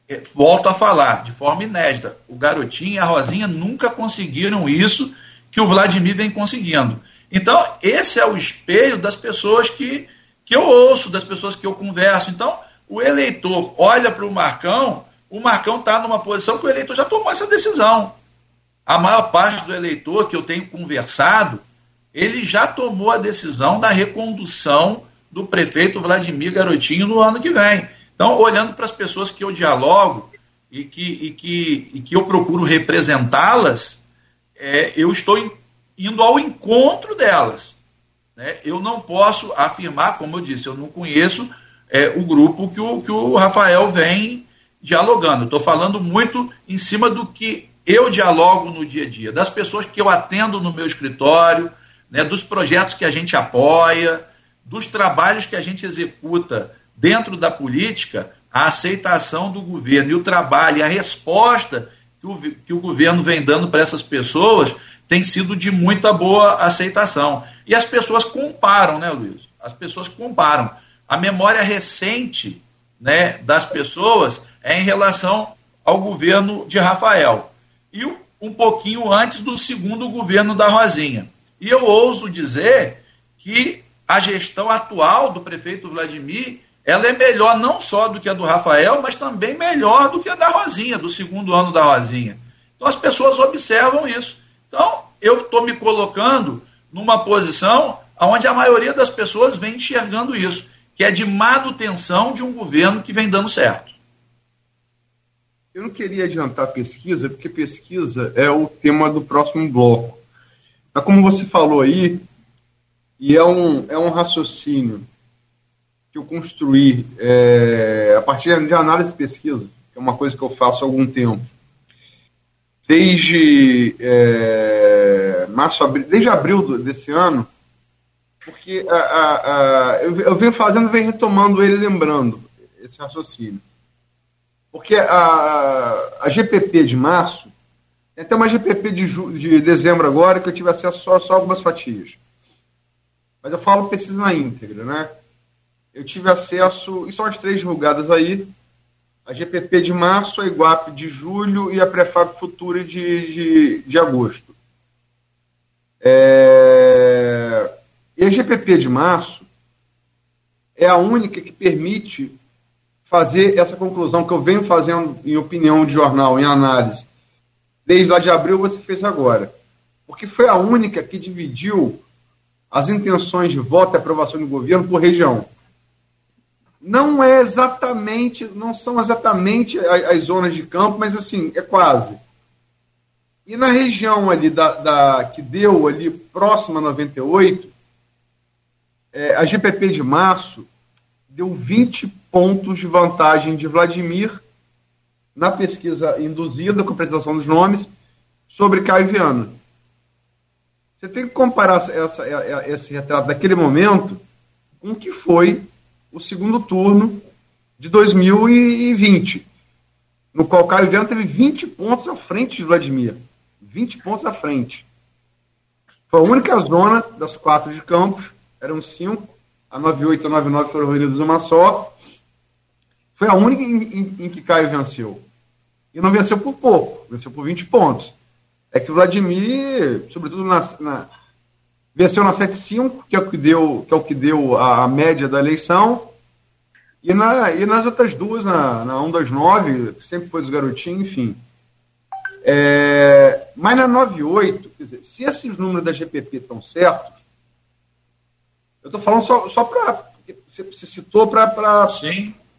É, volto a falar, de forma inédita. O Garotinho e a Rosinha nunca conseguiram isso que o Vladimir vem conseguindo. Então, esse é o espelho das pessoas que, que eu ouço, das pessoas que eu converso. Então, o eleitor olha para o Marcão, o Marcão está numa posição que o eleitor já tomou essa decisão. A maior parte do eleitor que eu tenho conversado, ele já tomou a decisão da recondução do prefeito Vladimir Garotinho no ano que vem. Então, olhando para as pessoas que eu dialogo e que, e que, e que eu procuro representá-las, é, eu estou indo ao encontro delas. Né? Eu não posso afirmar, como eu disse, eu não conheço é, o grupo que o, que o Rafael vem dialogando. Estou falando muito em cima do que eu dialogo no dia a dia, das pessoas que eu atendo no meu escritório, né, dos projetos que a gente apoia, dos trabalhos que a gente executa dentro da política, a aceitação do governo e o trabalho e a resposta que o, que o governo vem dando para essas pessoas tem sido de muita boa aceitação. E as pessoas comparam, né, Luiz? As pessoas comparam. A memória recente né, das pessoas é em relação ao governo de Rafael. E um pouquinho antes do segundo governo da Rosinha. E eu ouso dizer que a gestão atual do prefeito Vladimir ela é melhor não só do que a do Rafael, mas também melhor do que a da Rosinha, do segundo ano da Rosinha. Então as pessoas observam isso. Então, eu estou me colocando numa posição onde a maioria das pessoas vem enxergando isso, que é de manutenção de um governo que vem dando certo. Eu não queria adiantar pesquisa, porque pesquisa é o tema do próximo bloco. Mas como você falou aí, e é um, é um raciocínio que eu construí é, a partir de análise de pesquisa, que é uma coisa que eu faço há algum tempo desde é, março, abril, desde abril desse ano, porque a, a, a, eu, eu venho fazendo, venho retomando ele, lembrando esse raciocínio. Porque a, a GPP de março, tem até uma GPP de, ju, de dezembro agora, que eu tive acesso só, só algumas fatias. Mas eu falo pesquisa na íntegra, né? Eu tive acesso, e são as três divulgadas aí, a GPP de março, a Iguap de julho e a Prefab Futura de, de, de agosto. É... E a GPP de março é a única que permite fazer essa conclusão que eu venho fazendo em opinião de jornal, em análise. Desde lá de abril você fez agora. Porque foi a única que dividiu as intenções de voto e aprovação do governo por região não é exatamente, não são exatamente as, as, zonas de campo, mas assim, é quase. E na região ali da, da que deu ali próxima a 98, é, a GPP de março deu 20 pontos de vantagem de Vladimir na pesquisa induzida com a apresentação dos nomes sobre Caio Viana. Você tem que comparar essa, esse retrato daquele momento com o que foi o segundo turno de 2020, no qual Caio Viana teve 20 pontos à frente de Vladimir. 20 pontos à frente. Foi a única zona das quatro de Campos, eram cinco, a 98 e a 99 foram reunidas uma só. Foi a única em, em, em, que Caio venceu. E não venceu por pouco, venceu por 20 pontos. É que Vladimir, sobretudo na, na Venceu na 75, que é o que deu, que é o que deu a, a média da eleição. E, na, e nas outras duas, na, na 1 das 9, que sempre foi dos garotinhos, enfim. É, mas na 98, quer dizer, se esses números da GPP estão certos, eu estou falando só, só para. Você, citou para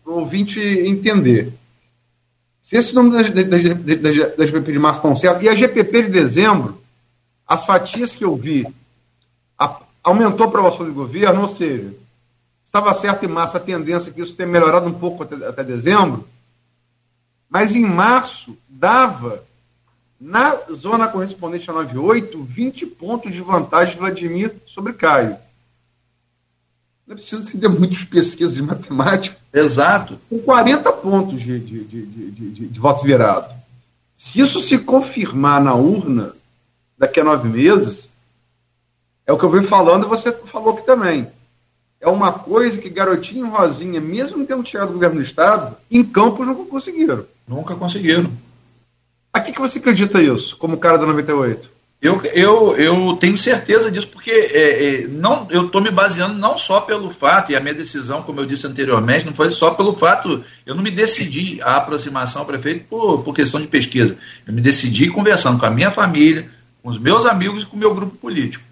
o ouvinte entender. Se esses números da, da, da, da, GPP de março estão certos, e a GPP de dezembro, as fatias que eu vi, a, aumentou a aprovação do governo, ou seja, estava certo em março a tendência que isso tenha melhorado um pouco até, até dezembro, mas em março dava na zona correspondente a 98, 20 pontos de vantagem de Vladimir sobre Caio. Não é preciso entender muitas pesquisas de matemática. Exato. Com 40 pontos de, de, de, de, voto virado. Se isso se confirmar na urna daqui a nove meses, é o que eu venho falando e você falou aqui também. É uma coisa que Garotinho e Rosinha, mesmo tendo tirado o governo do Estado, em Campos nunca conseguiram. Nunca conseguiram. A que, que você acredita isso, como cara da 98? Eu, eu, eu tenho certeza disso, porque é, é, não, eu estou me baseando não só pelo fato, e a minha decisão, como eu disse anteriormente, não foi só pelo fato, eu não me decidi a aproximação ao prefeito por, por questão de pesquisa. Eu me decidi conversando com a minha família, com os meus amigos e com o meu grupo político.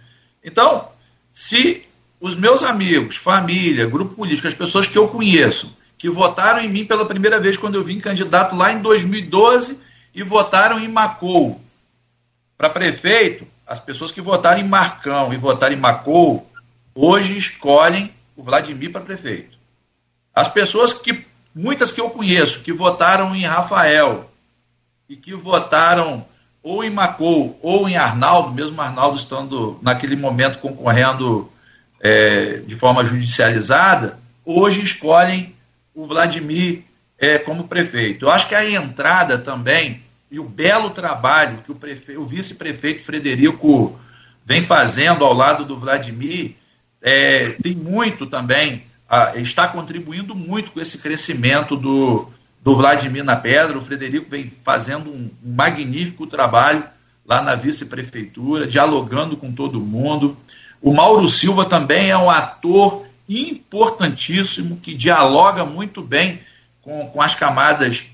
Então, se os meus amigos, família, grupo político, as pessoas que eu conheço, que votaram em mim pela primeira vez quando eu vim candidato lá em 2012 e votaram em Macou. Para prefeito, as pessoas que votaram em Marcão e votaram em Macou, hoje escolhem o Vladimir para prefeito. As pessoas que, muitas que eu conheço, que votaram em Rafael e que votaram ou em Macou ou em Arnaldo, mesmo Arnaldo estando naquele momento concorrendo é, de forma judicializada, hoje escolhem o Vladimir é, como prefeito. Eu acho que a entrada também e o belo trabalho que o, o vice-prefeito Frederico vem fazendo ao lado do Vladimir é, tem muito também, a, está contribuindo muito com esse crescimento do, do Vladimir na Pedra. O Frederico vem fazendo um, um magnífico trabalho lá na vice-prefeitura, dialogando com todo mundo. O Mauro Silva também é um ator importantíssimo que dialoga muito bem com, com as camadas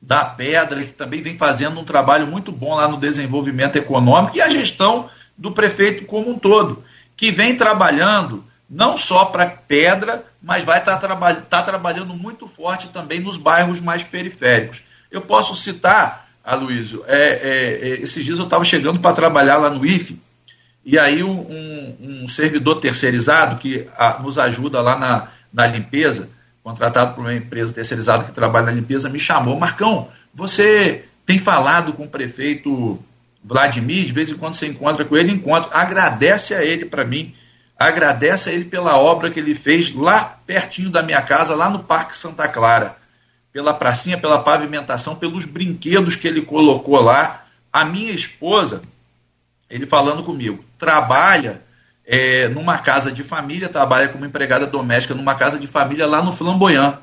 da pedra, que também vem fazendo um trabalho muito bom lá no desenvolvimento econômico, e a gestão do prefeito como um todo, que vem trabalhando não só para pedra, mas vai estar tá, traba tá trabalhando muito forte também nos bairros mais periféricos. Eu posso citar, Aloysio, é, é, é, esses dias eu estava chegando para trabalhar lá no IFE, e aí um, um servidor terceirizado que a, nos ajuda lá na, na limpeza, contratado por uma empresa terceirizada que trabalha na limpeza, me chamou. Marcão, você tem falado com o prefeito Vladimir, de vez em quando você encontra com ele, encontra. Agradece a ele para mim, agradece a ele pela obra que ele fez lá pertinho da minha casa, lá no Parque Santa Clara. Pela pracinha, pela pavimentação, pelos brinquedos que ele colocou lá. A minha esposa, ele falando comigo, trabalha é, numa casa de família, trabalha como empregada doméstica numa casa de família lá no Flamboyant.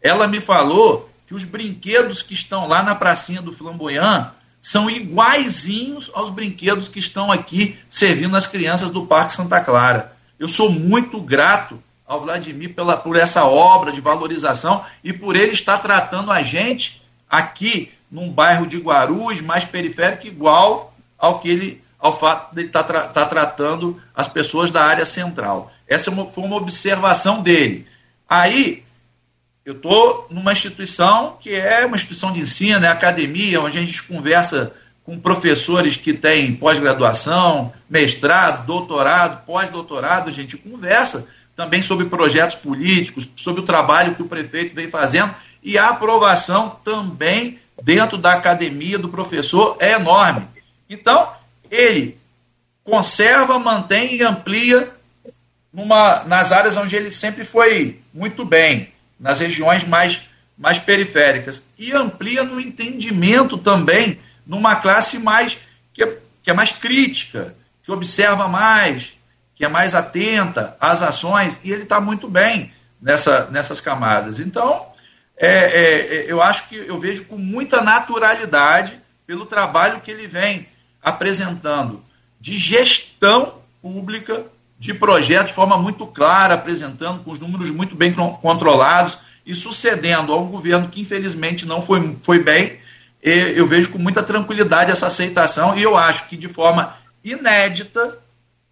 Ela me falou que os brinquedos que estão lá na pracinha do Flamboyant são iguaizinhos aos brinquedos que estão aqui servindo as crianças do Parque Santa Clara. Eu sou muito grato ao Vladimir pela, por essa obra de valorização e por ele estar tratando a gente aqui num bairro de Guarulhos mais periférico igual ao que ele ao fato de estar tá tá tratando as pessoas da área central. Essa é foi uma observação dele. Aí, eu estou numa instituição que é uma instituição de ensino, é academia, onde a gente conversa com professores que têm pós-graduação, mestrado, doutorado, pós-doutorado, a gente conversa também sobre projetos políticos, sobre o trabalho que o prefeito vem fazendo e a aprovação também dentro da academia do professor é enorme. Então, ele conserva, mantém e amplia numa, nas áreas onde ele sempre foi muito bem, nas regiões mais, mais periféricas. E amplia no entendimento também numa classe mais que é, que é mais crítica, que observa mais, que é mais atenta às ações, e ele está muito bem nessa, nessas camadas. Então, é, é, eu acho que eu vejo com muita naturalidade pelo trabalho que ele vem apresentando de gestão pública de projetos de forma muito clara, apresentando com os números muito bem controlados e sucedendo a um governo que infelizmente não foi, foi bem, eu vejo com muita tranquilidade essa aceitação e eu acho que de forma inédita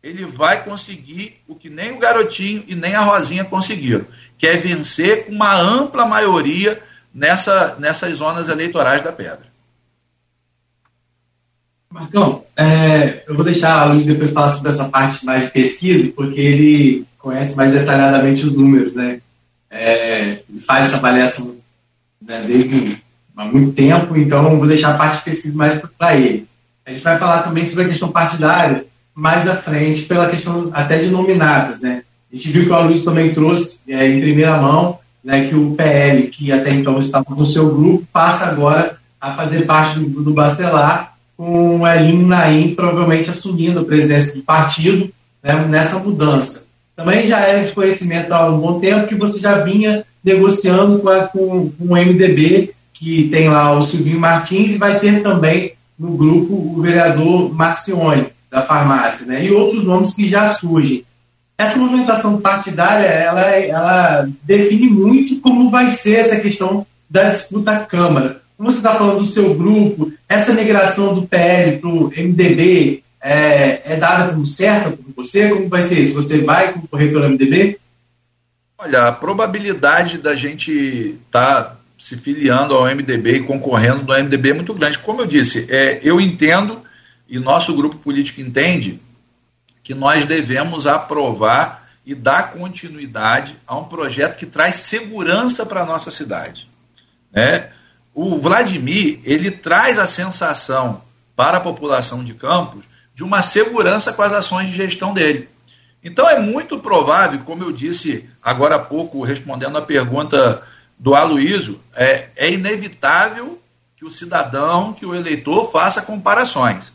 ele vai conseguir o que nem o garotinho e nem a Rosinha conseguiram, que é vencer com uma ampla maioria nessa, nessas zonas eleitorais da Pedra. Marcão, é, eu vou deixar a Luiz depois falar sobre essa parte mais de pesquisa, porque ele conhece mais detalhadamente os números, né? É, ele faz essa avaliação né, desde há muito tempo, então vou deixar a parte de pesquisa mais para ele. A gente vai falar também sobre a questão partidária mais à frente, pela questão até de nominatas, né? A gente viu que o Aloysio também trouxe é, em primeira mão né, que o PL, que até então estava no seu grupo, passa agora a fazer parte do, do Bacelar, com o Elinho Naim provavelmente assumindo a presidência do partido né, nessa mudança. Também já é de conhecimento há um bom tempo que você já vinha negociando com, a, com, com o MDB, que tem lá o Silvinho Martins, e vai ter também no grupo o vereador Marcione, da farmácia, né? e outros nomes que já surgem. Essa movimentação partidária, ela, ela define muito como vai ser essa questão da disputa à Câmara. Como você está falando do seu grupo, essa migração do PL para o MDB é, é, dada como certa por você? Como vai ser isso? Você vai concorrer pelo MDB? Olha, a probabilidade da gente estar tá se filiando ao MDB e concorrendo no MDB é muito grande. Como eu disse, é, eu entendo e nosso grupo político entende que nós devemos aprovar e dar continuidade a um projeto que traz segurança para a nossa cidade. Né? O Vladimir, ele traz a sensação para a população de Campos de uma segurança com as ações de gestão dele. Então é muito provável, como eu disse agora há pouco, respondendo a pergunta do Aloísio, é, é inevitável que o cidadão, que o eleitor faça comparações.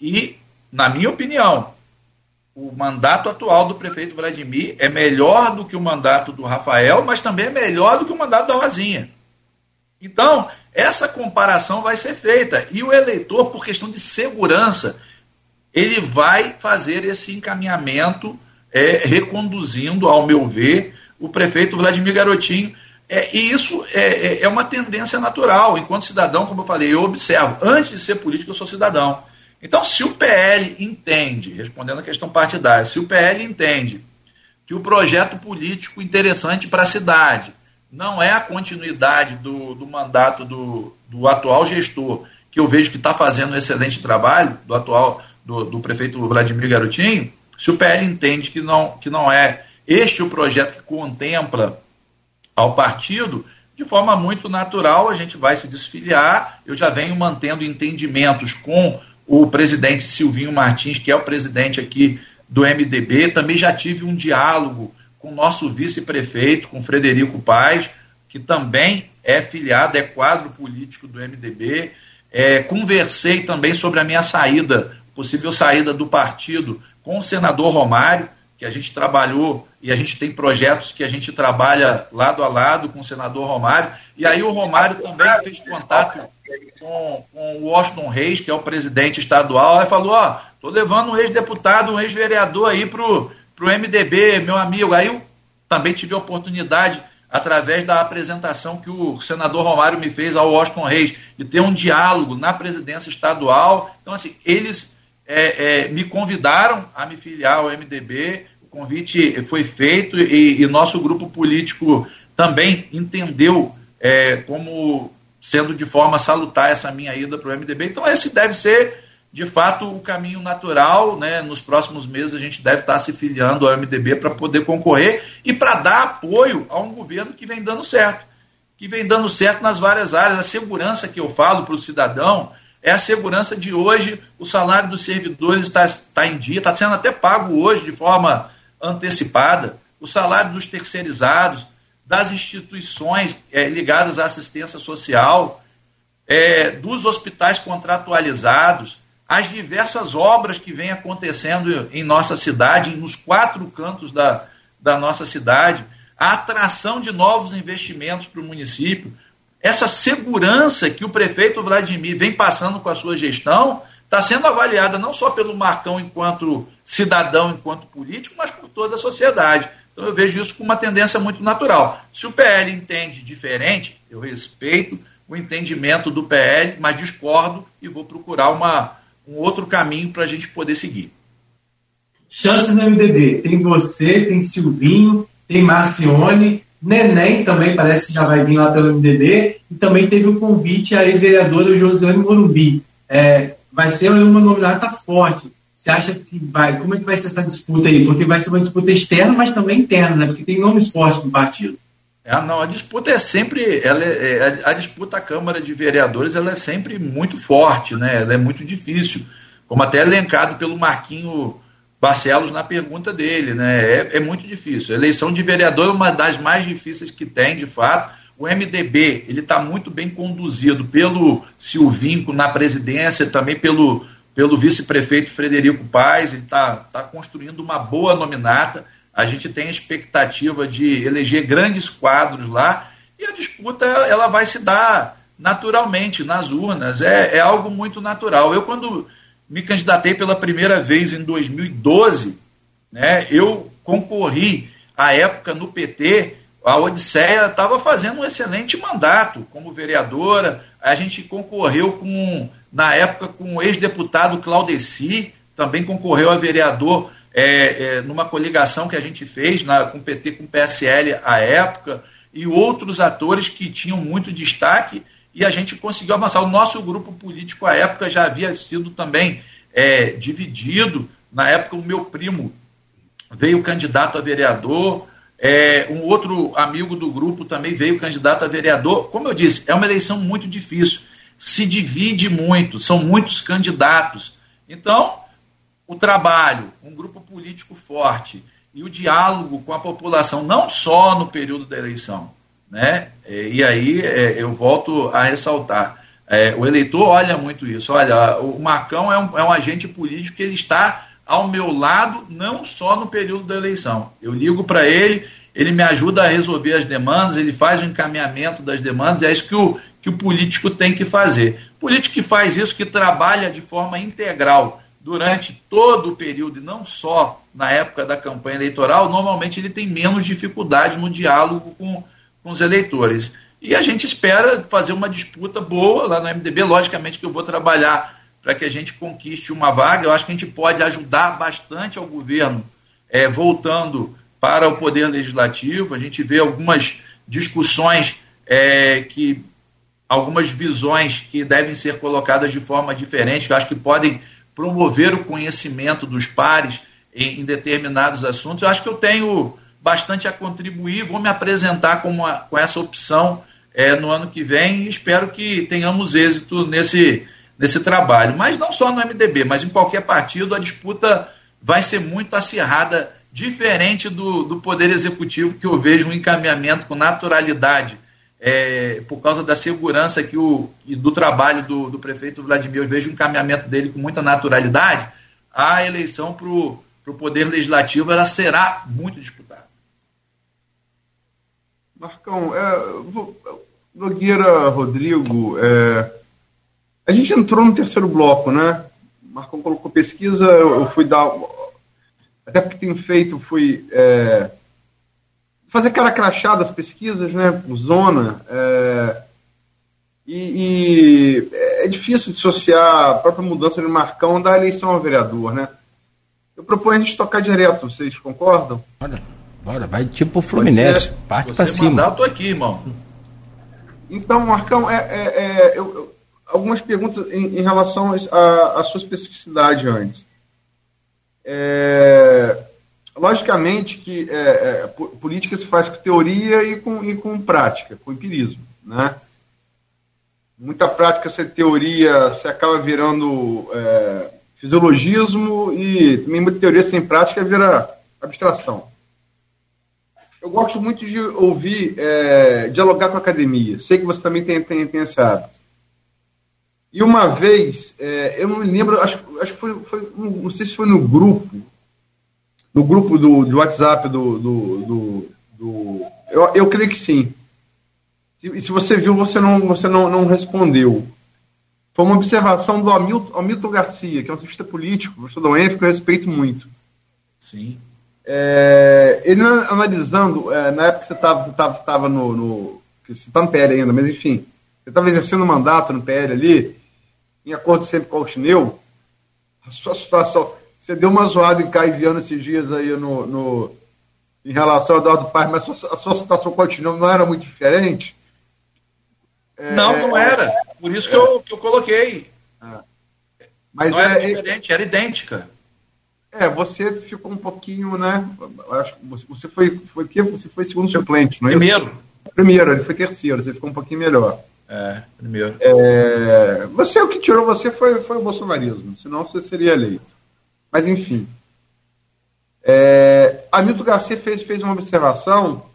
E, na minha opinião, o mandato atual do prefeito Vladimir é melhor do que o mandato do Rafael, mas também é melhor do que o mandato da Rosinha. Então, essa comparação vai ser feita. E o eleitor, por questão de segurança, ele vai fazer esse encaminhamento, é, reconduzindo, ao meu ver, o prefeito Vladimir Garotinho. É, e isso é, é, é uma tendência natural. Enquanto cidadão, como eu falei, eu observo. Antes de ser político, eu sou cidadão. Então, se o PL entende, respondendo a questão partidária, se o PL entende que o projeto político interessante para a cidade não é a continuidade do, do mandato do, do atual gestor, que eu vejo que está fazendo um excelente trabalho, do atual do, do prefeito Vladimir Garotinho, se o PL entende que não, que não é este o projeto que contempla ao partido, de forma muito natural a gente vai se desfiliar. Eu já venho mantendo entendimentos com o presidente Silvinho Martins, que é o presidente aqui do MDB. Também já tive um diálogo com o nosso vice-prefeito, com Frederico Paz, que também é filiado, é quadro político do MDB. É, conversei também sobre a minha saída, possível saída do partido, com o senador Romário, que a gente trabalhou e a gente tem projetos que a gente trabalha lado a lado com o senador Romário. E aí o Romário também fez contato com, com o Washington Reis, que é o presidente estadual, e falou: Ó, tô levando um ex-deputado, um ex-vereador aí pro, pro MDB, meu amigo. Aí eu também tive a oportunidade, através da apresentação que o senador Romário me fez ao Washington Reis, de ter um diálogo na presidência estadual. Então, assim, eles é, é, me convidaram a me filiar ao MDB, o convite foi feito e, e nosso grupo político também entendeu é, como sendo de forma salutar essa minha ida para o MDB. Então, esse deve ser, de fato, o caminho natural. Né? Nos próximos meses, a gente deve estar se filiando ao MDB para poder concorrer e para dar apoio a um governo que vem dando certo. Que vem dando certo nas várias áreas. A segurança que eu falo para o cidadão é a segurança de hoje. O salário dos servidores está, está em dia, está sendo até pago hoje de forma antecipada. O salário dos terceirizados das instituições é, ligadas à assistência social, é, dos hospitais contratualizados, as diversas obras que vêm acontecendo em nossa cidade, nos quatro cantos da, da nossa cidade, a atração de novos investimentos para o município, essa segurança que o prefeito Vladimir vem passando com a sua gestão está sendo avaliada não só pelo Marcão enquanto cidadão, enquanto político, mas por toda a sociedade. Então eu vejo isso com uma tendência muito natural. Se o PL entende diferente, eu respeito o entendimento do PL, mas discordo e vou procurar uma, um outro caminho para a gente poder seguir. Chances no MDB. Tem você, tem Silvinho, tem Marcione, Neném também parece que já vai vir lá pelo MDB, e também teve o convite à ex-vereadora Josiane Morumbi. É, vai ser uma nominata forte. Você acha que vai? Como é que vai ser essa disputa aí? Porque vai ser uma disputa externa, mas também interna, né? Porque tem nomes fortes no partido. É, não, a disputa é sempre, ela é, é, a disputa à Câmara de Vereadores, ela é sempre muito forte, né? Ela é muito difícil, como até elencado pelo Marquinho Barcelos na pergunta dele, né? É, é muito difícil. A eleição de vereador é uma das mais difíceis que tem, de fato. O MDB ele está muito bem conduzido pelo Silvinco na presidência, também pelo, pelo vice-prefeito Frederico Paes. Ele está tá construindo uma boa nominata. A gente tem a expectativa de eleger grandes quadros lá e a disputa ela vai se dar naturalmente nas urnas. É, é algo muito natural. Eu, quando me candidatei pela primeira vez em 2012, né, eu concorri à época no PT a Odisseia estava fazendo um excelente mandato como vereadora. A gente concorreu com, na época, com o ex-deputado Claudeci, também concorreu a vereador é, é, numa coligação que a gente fez na, com o PT, com o PSL à época, e outros atores que tinham muito destaque, e a gente conseguiu avançar. O nosso grupo político à época já havia sido também é, dividido. Na época, o meu primo veio candidato a vereador, é, um outro amigo do grupo também veio candidato a vereador. Como eu disse, é uma eleição muito difícil. Se divide muito, são muitos candidatos. Então, o trabalho, um grupo político forte e o diálogo com a população, não só no período da eleição. Né? E aí é, eu volto a ressaltar. É, o eleitor olha muito isso. Olha, o Marcão é um, é um agente político que ele está ao meu lado, não só no período da eleição. Eu ligo para ele, ele me ajuda a resolver as demandas, ele faz o encaminhamento das demandas, é isso que o, que o político tem que fazer. O político que faz isso, que trabalha de forma integral durante todo o período, e não só na época da campanha eleitoral, normalmente ele tem menos dificuldade no diálogo com, com os eleitores. E a gente espera fazer uma disputa boa lá no MDB. Logicamente que eu vou trabalhar para que a gente conquiste uma vaga. Eu acho que a gente pode ajudar bastante ao governo é, voltando para o poder legislativo. A gente vê algumas discussões é, que algumas visões que devem ser colocadas de forma diferente, que eu acho que podem promover o conhecimento dos pares em, em, determinados assuntos. Eu acho que eu tenho bastante a contribuir, vou me apresentar com, uma, com essa opção é, no ano que vem e espero que tenhamos êxito nesse, nesse trabalho. Mas não só no MDB, mas em qualquer partido, a disputa vai ser muito acirrada, diferente do, do Poder Executivo, que eu vejo um encaminhamento com naturalidade, é, por causa da segurança que o, e do trabalho do, do prefeito Vladimir, eu vejo um encaminhamento dele com muita naturalidade, a eleição para o Poder Legislativo ela será muito disputada. Marcão, é, Nogueira, Rodrigo, é, a gente entrou no terceiro bloco, né? Marcão colocou pesquisa, eu fui dar. Até porque tenho feito, fui é, fazer cara crachá das pesquisas, né? Zona. É, e, e, é difícil dissociar a própria mudança de Marcão da eleição ao vereador, né? Eu proponho a gente tocar direto, vocês concordam? Bora, bora, vai tipo o Fluminense, parte para cima. Mandar, eu tô aqui, irmão. Então, Marcão, é, é, é eu, algumas perguntas em, em relação à sua especificidade antes. É, logicamente que é, é, política se faz com teoria e com, e com prática, com empirismo. Né? Muita prática sem teoria se acaba virando é, fisiologismo e também muita teoria sem prática vira abstração. Eu gosto muito de ouvir, é, dialogar com a academia. Sei que você também tem, tem, tem esse hábito. E uma vez, é, eu não me lembro, acho, acho que foi, foi, não sei se foi no grupo, no grupo do, do WhatsApp do. do, do, do eu, eu creio que sim. E se, se você viu, você não, você não, não respondeu. foi uma observação do Hamilton, Hamilton Garcia, que é um cientista político, professor da UENF, que eu respeito muito. Sim. É, ele analisando, é, na época que você estava no, no. Você está no PL ainda, mas enfim, você estava exercendo mandato no PL ali, em acordo sempre com o Chineu, a sua situação. Você deu uma zoada em Caio Viana esses dias aí no, no, em relação ao Eduardo Paz, mas a sua, a sua situação Chineu não era muito diferente? É, não, não era. Por isso que, eu, que eu coloquei. É. Mas não era é, diferente, era idêntica. É, você ficou um pouquinho, né? Acho que você foi, foi que você foi segundo suplente, não é? Primeiro. Primeiro, ele foi terceiro, você ficou um pouquinho melhor. É, primeiro. É, você, o que tirou você foi, foi o bolsonarismo, senão você seria eleito. Mas, enfim. É, Hamilton Garcia fez, fez uma observação,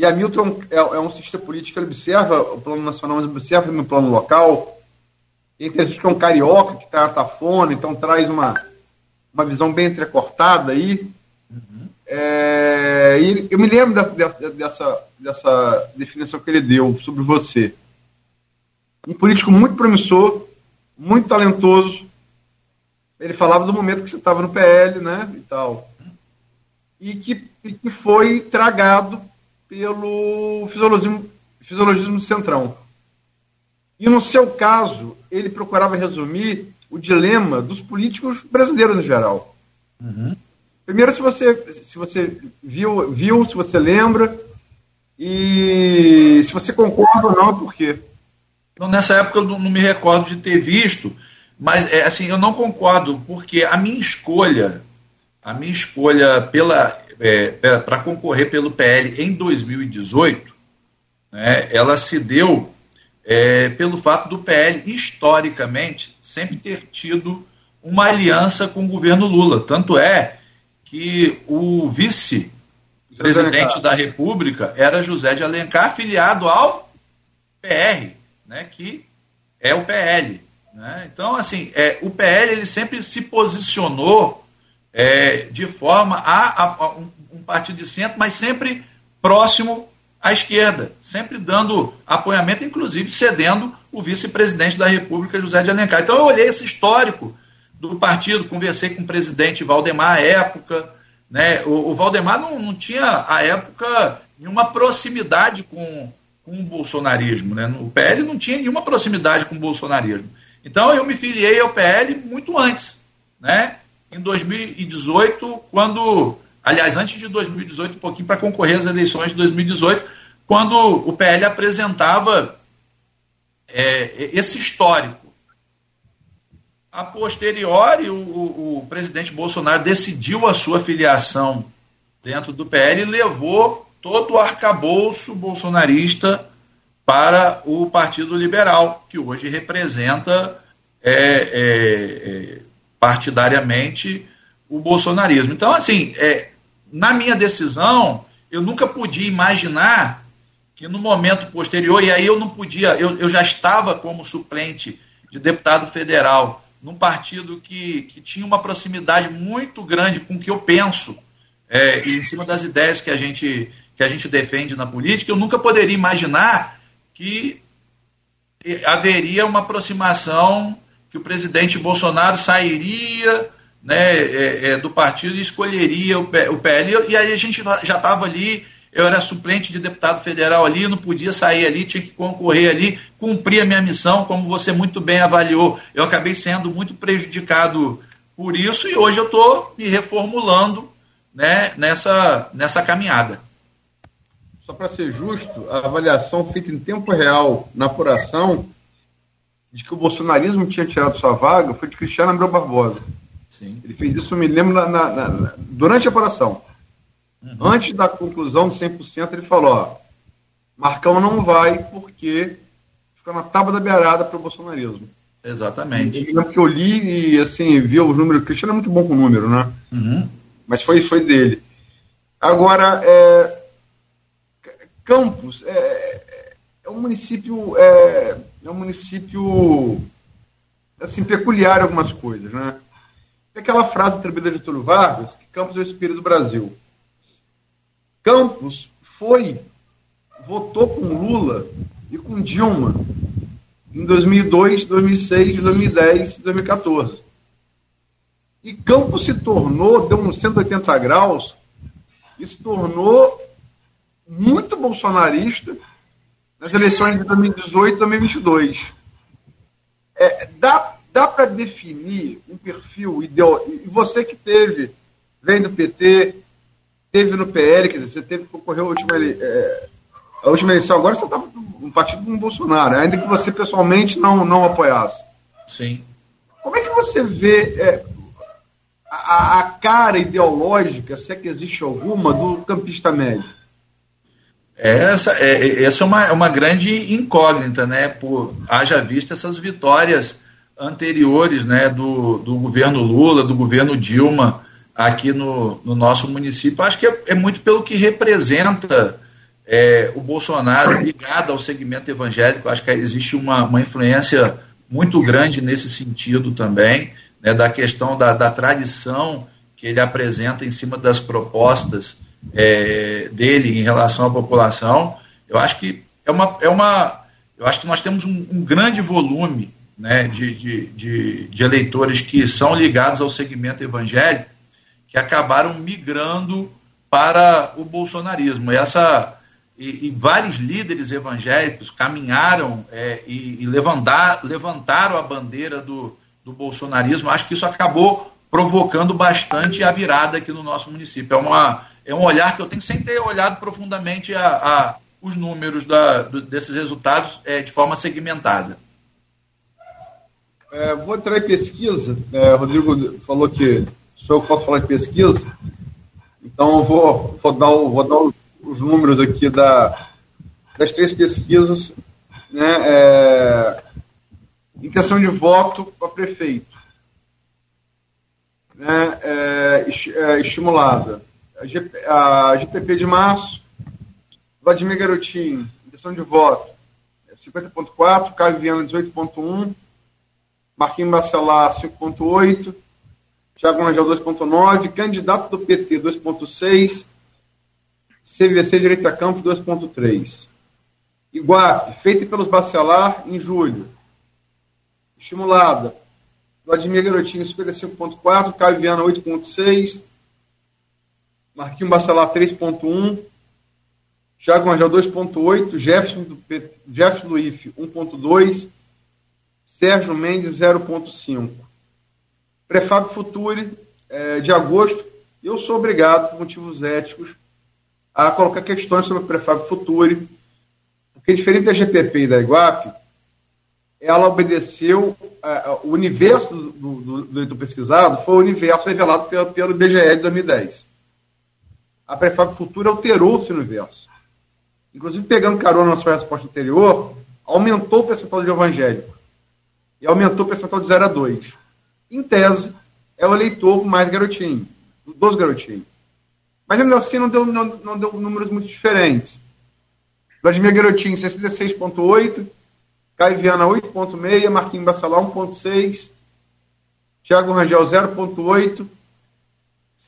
e Hamilton é, é um cientista político, ele observa o plano nacional, mas observa no plano local. E tem gente que é um carioca, que está tafona, então traz uma, uma visão bem entrecortada aí. Uhum. É, e eu me lembro da, dessa, dessa definição que ele deu sobre você. Um político muito promissor, muito talentoso. Ele falava do momento que você estava no PL, né, e tal. E que, e que foi tragado pelo fisiologismo, fisiologismo centrão. E no seu caso, ele procurava resumir o dilema dos políticos brasileiros em geral. Uhum. Primeiro, se você, se você viu, viu, se você lembra, e se você concorda ou não, por quê? Então, nessa época eu não me recordo de ter visto, mas é, assim, eu não concordo, porque a minha escolha, a minha escolha pela é, para concorrer pelo PL em 2018, né, ela se deu é, pelo fato do PL, historicamente, sempre ter tido uma aliança com o governo Lula. Tanto é que o vice-presidente da República era José de Alencar, afiliado ao PR, né, que é o PL. Né? Então, assim, é, o PL ele sempre se posicionou é, de forma a, a, a um, um, partido de centro, mas sempre próximo à esquerda, sempre dando apoiamento, inclusive cedendo o vice-presidente da República, José de Alencar. Então, eu olhei esse histórico do partido, conversei com o presidente Valdemar à época. Né? O, o Valdemar não, não tinha, à época, nenhuma proximidade com, com o bolsonarismo. Né? O PL não tinha nenhuma proximidade com o bolsonarismo. Então eu me filiei ao PL muito antes. Né? Em 2018, quando. Aliás, antes de 2018, um pouquinho para concorrer às eleições de 2018, quando o PL apresentava é, esse histórico a posteriori, o, o, o, presidente Bolsonaro decidiu a sua filiação dentro do PL e levou todo o arcabouço bolsonarista para o Partido Liberal, que hoje representa é, é, é, partidariamente o bolsonarismo. Então, assim, é, na minha decisão, eu nunca podia imaginar que no momento posterior, e aí eu não podia, eu, eu já estava como suplente de deputado federal num partido que, que tinha uma proximidade muito grande com o que eu penso, é, e em cima das ideias que a, gente, que a gente defende na política, eu nunca poderia imaginar que haveria uma aproximação, que o presidente Bolsonaro sairia né, é, é, do partido e escolheria o, o PL, e aí a gente já estava ali eu era suplente de deputado federal ali, não podia sair ali, tinha que concorrer ali, cumprir a minha missão, como você muito bem avaliou. Eu acabei sendo muito prejudicado por isso e hoje eu estou me reformulando né, nessa, nessa caminhada. Só para ser justo, a avaliação feita em tempo real na apuração de que o bolsonarismo tinha tirado sua vaga foi de Cristiano Abreu Barbosa. Sim. Ele fez isso, me lembro, na, na, na, durante a apuração. Uhum. Antes da conclusão de 100%, ele falou: ó, Marcão não vai porque fica na tábua da beirada para o bolsonarismo. Exatamente. Eu lembro que eu li e assim, vi os números. O Cristiano é muito bom com número, né? Uhum. Mas foi, foi dele. Agora, é, Campos é, é um município. É, é um município assim, peculiar algumas coisas, né? É aquela frase atribuída de Túlio Vargas, que Campos é o espírito do Brasil. Campos foi, votou com Lula e com Dilma em 2002, 2006, 2010 e 2014. E Campos se tornou, deu uns 180 graus, e se tornou muito bolsonarista nas eleições de 2018 e 2022. É, dá dá para definir um perfil ideal. E você que teve, vem do PT, teve no PL, quer dizer, você teve que concorrer a última, é, a última eleição, agora você estava no partido com o Bolsonaro, ainda que você pessoalmente não, não apoiasse. Sim. Como é que você vê é, a, a, cara ideológica, se é que existe alguma, do campista médio? Essa é, essa é uma, é uma grande incógnita, né? Por haja vista essas vitórias anteriores né, do, do governo Lula, do governo Dilma aqui no, no nosso município. Acho que é, é muito pelo que representa é, o Bolsonaro ligado ao segmento evangélico. Acho que existe uma, uma influência muito grande nesse sentido também, né, da questão da, da tradição que ele apresenta em cima das propostas é, dele em relação à população. Eu acho que é uma, é uma eu acho que nós temos um, um grande volume né, de, de, de, de eleitores que são ligados ao segmento evangélico que acabaram migrando para o bolsonarismo. Essa, e, e vários líderes evangélicos caminharam é, e, e levantar, levantaram a bandeira do, do bolsonarismo. Acho que isso acabou provocando bastante a virada aqui no nosso município. É, uma, é um olhar que eu tenho sem ter olhado profundamente a, a os números da, do, desses resultados é, de forma segmentada. É, vou entrar em pesquisa. É, Rodrigo falou que sou eu posso falar de pesquisa. Então, eu vou, vou dar, vou dar os números aqui da, das três pesquisas. Né, é, intenção de voto para prefeito. Né, é, é estimulada. A, GPP de março, Vladimir Garotinho, intenção de voto 50.4, Caio Viana 18.1, Marquinhos Bacelar 5.8, Thiago Rangel 2.9, candidato do PT 2.6, CVC Direita Campo 2.3. Iguape, feita pelos Bacelar em julho. Estimulada. Vladimir Garotinho 55.4, Caio Viana 8.6, Marquinhos Bacelar 3.1, Thiago Rangel 2.8, Jefferson do, Jefferson do IF 1.2, Sérgio Mendes 0,5. Prefábio Futuri, é, de agosto, eu sou obrigado, por motivos éticos, a colocar questões sobre o Prefábio Futuri, porque diferente da GPP e da Iguape, ela obedeceu, é, o universo do, do, do, do, pesquisado foi o universo revelado pelo, pelo de 2010. A Prefábio Futuri alterou esse universo. Inclusive, pegando carona na sua resposta anterior, aumentou o percentual de evangélico e aumentou o percentual de 0 a 2. Em tese, é o eleitor mais garotinho, dos garotinhos. Mas ainda assim não deu, não, não deu números muito diferentes. Vladimir Garotinho, 66,8. Caio Viana, 8,6. Marquinhos Bassalá, 1,6. Thiago Rangel, 0,8.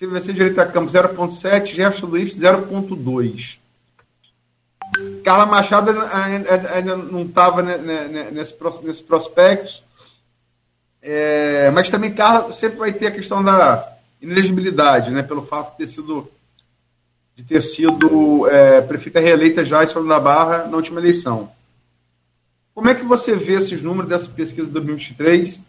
CVC Direita Campo, 0,7. Jefferson Luiz, 0,2. Carla Machado ainda não estava nesse, nesse prospecto, é, mas também Carla sempre vai ter a questão da inelegibilidade, né, pelo fato de ter sido, de ter sido é, prefeita reeleita já em São da Barra na última eleição. Como é que você vê esses números dessa pesquisa de 2023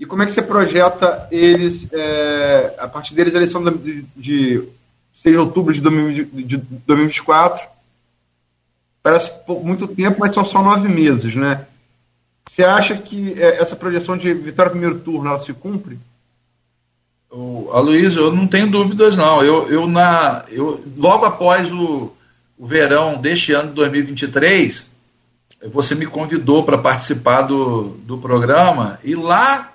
e como é que você projeta eles, é, a partir deles, a eleição de, de 6 de outubro de, 2024 parece muito tempo, mas são só nove meses, né? Você acha que é, essa projeção de vitória no primeiro turno ela se cumpre? O, Aloysio, eu não tenho dúvidas, não. Eu, eu, na, eu logo após o, o verão deste ano de 2023, você me convidou para participar do, do programa e lá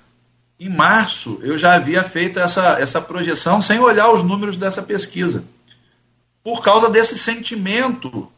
em março eu já havia feito essa, essa projeção sem olhar os números dessa pesquisa. Por causa desse sentimento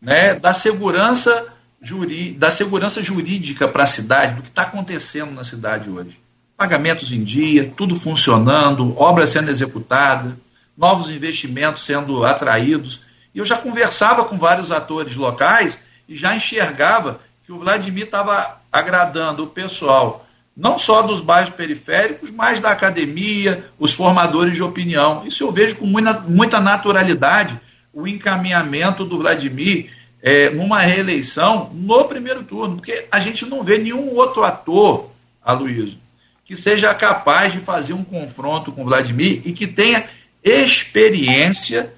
né, da segurança juri, da segurança jurídica para a cidade, do que está acontecendo na cidade hoje. Pagamentos em dia, tudo funcionando, obras sendo executadas, novos investimentos sendo atraídos. E eu já conversava com vários atores locais e já enxergava que que o Vladimir estava agradando o pessoal, não só dos bairros periféricos, mas da academia, os formadores de opinião. Isso eu vejo com muita, muita naturalidade o encaminhamento do Vladimir é, numa reeleição no primeiro turno, porque a gente não vê nenhum outro ator, Aloysio, que seja capaz de fazer um confronto com o Vladimir e que tenha experiência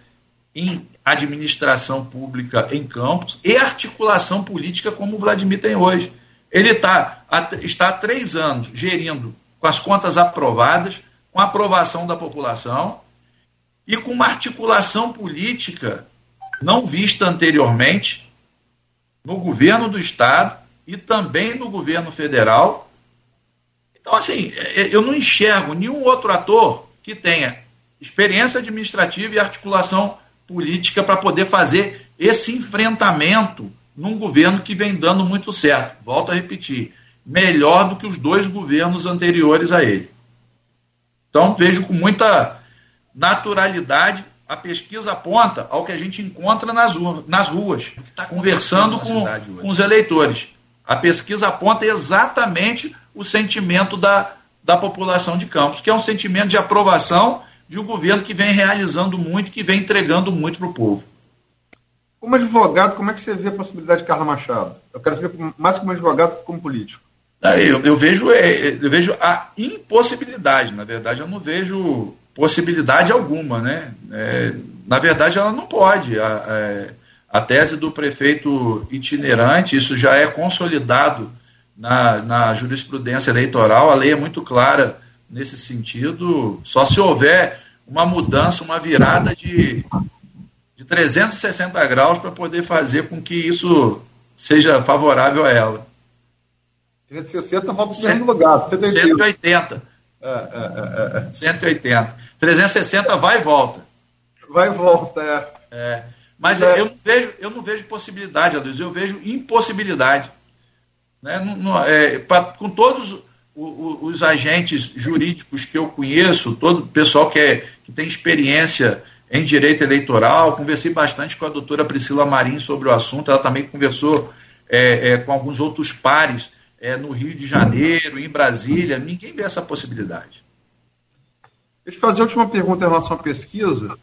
em administração pública em campos e articulação política como o Vladimir tem hoje. Ele tá, está há três anos gerindo com as contas aprovadas, com a aprovação da população e com uma articulação política não vista anteriormente no governo do Estado e também no governo federal. Então, assim, eu não enxergo nenhum outro ator que tenha experiência administrativa e articulação política para poder fazer esse enfrentamento num governo que vem dando muito certo. Volto a repetir, melhor do que os dois governos anteriores a ele. Então, vejo com muita naturalidade a pesquisa aponta ao que a gente encontra nas, nas ruas, tá conversando com, com os eleitores. A pesquisa aponta exatamente o sentimento da, da população de Campos, que é um sentimento de aprovação de um governo que vem realizando muito, que vem entregando muito para o povo. Como advogado, como é que você vê a possibilidade de Carla Machado? Eu quero saber mais como advogado que como político. Eu, eu, vejo, é, eu vejo a impossibilidade, na verdade, eu não vejo possibilidade alguma, né? É, na verdade, ela não pode. A, é, a, tese do prefeito itinerante, isso já é consolidado na, na jurisprudência eleitoral, a lei é muito clara nesse sentido, só se houver uma mudança, uma virada de, de 360 graus para poder fazer com que isso seja favorável a ela. 360 volta para o mesmo lugar. 180. É, é, é, é. 180. 360 vai e volta. Vai e volta, é. é. Mas é. eu, não vejo, eu não vejo possibilidade, Adilson, eu vejo impossibilidade. Né? Não, não, é, pra, com todos os agentes jurídicos que eu conheço, todo o pessoal que, é, que tem experiência em direito eleitoral, conversei bastante com a doutora Priscila Marim sobre o assunto, ela também conversou é, é, com alguns outros pares é, no Rio de Janeiro, em Brasília, ninguém vê essa possibilidade. Deixa eu fazer a última pergunta em relação à pesquisa,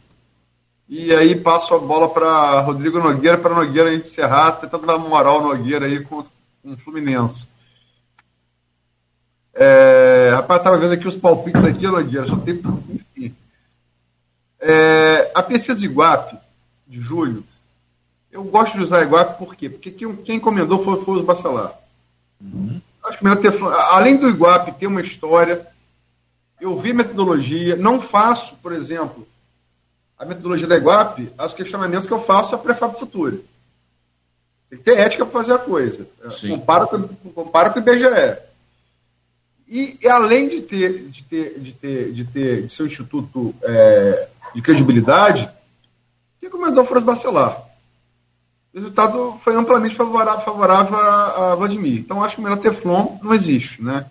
e aí passo a bola para Rodrigo Nogueira, para Nogueira encerrar, tentando dar moral ao Nogueira aí com, com o Fluminense. É, rapaz, estava vendo aqui os palpites aqui, Nogueira, só tem. Enfim. É, a pesquisa de Iguape, de julho, eu gosto de usar Iguape por quê? Porque quem, quem encomendou foi, foi os Bacelar. Uhum. Acho melhor ter. Além do Iguape ter uma história, eu vi metodologia, não faço, por exemplo, a metodologia da Iguape, os questionamentos que eu faço a Prefab Futuro. Tem que ter ética para fazer a coisa. Compara com, compara com o IBGE. E, e, além de ter, de ter, de ter, de ter, de ser um instituto é, de credibilidade, recomendou Foros Bacelar. O resultado foi amplamente favorável, favorável a, a Vladimir. Então, acho que o melhor Teflon não existe, né?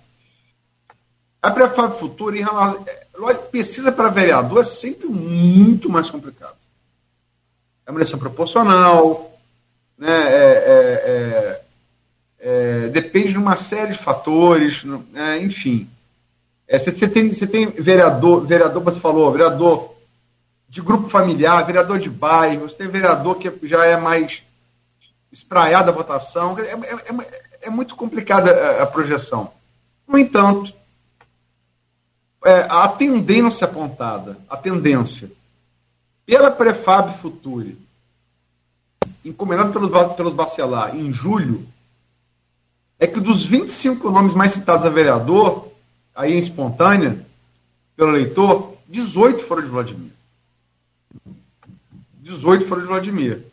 A Prefab Futura, em relação. É, pesquisa para vereador é sempre muito mais complicado. É uma eleição proporcional, né? É, é, é é, depende de uma série de fatores, é, enfim. Você, tem, tem vereador, vereador, você falou, vereador de grupo familiar, vereador de bairro, você tem vereador que já é mais espraiado a votação. É, é, é, é muito complicada a, a, projeção. No entanto, é, a tendência apontada, a tendência, pela Prefab Futuri, encomendado pelos, pelos Bacelar em julho, é que dos 25 nomes mais citados a vereador, aí em espontânea, pelo eleitor, 18 foram de Vladimir. 18 foram de Vladimir.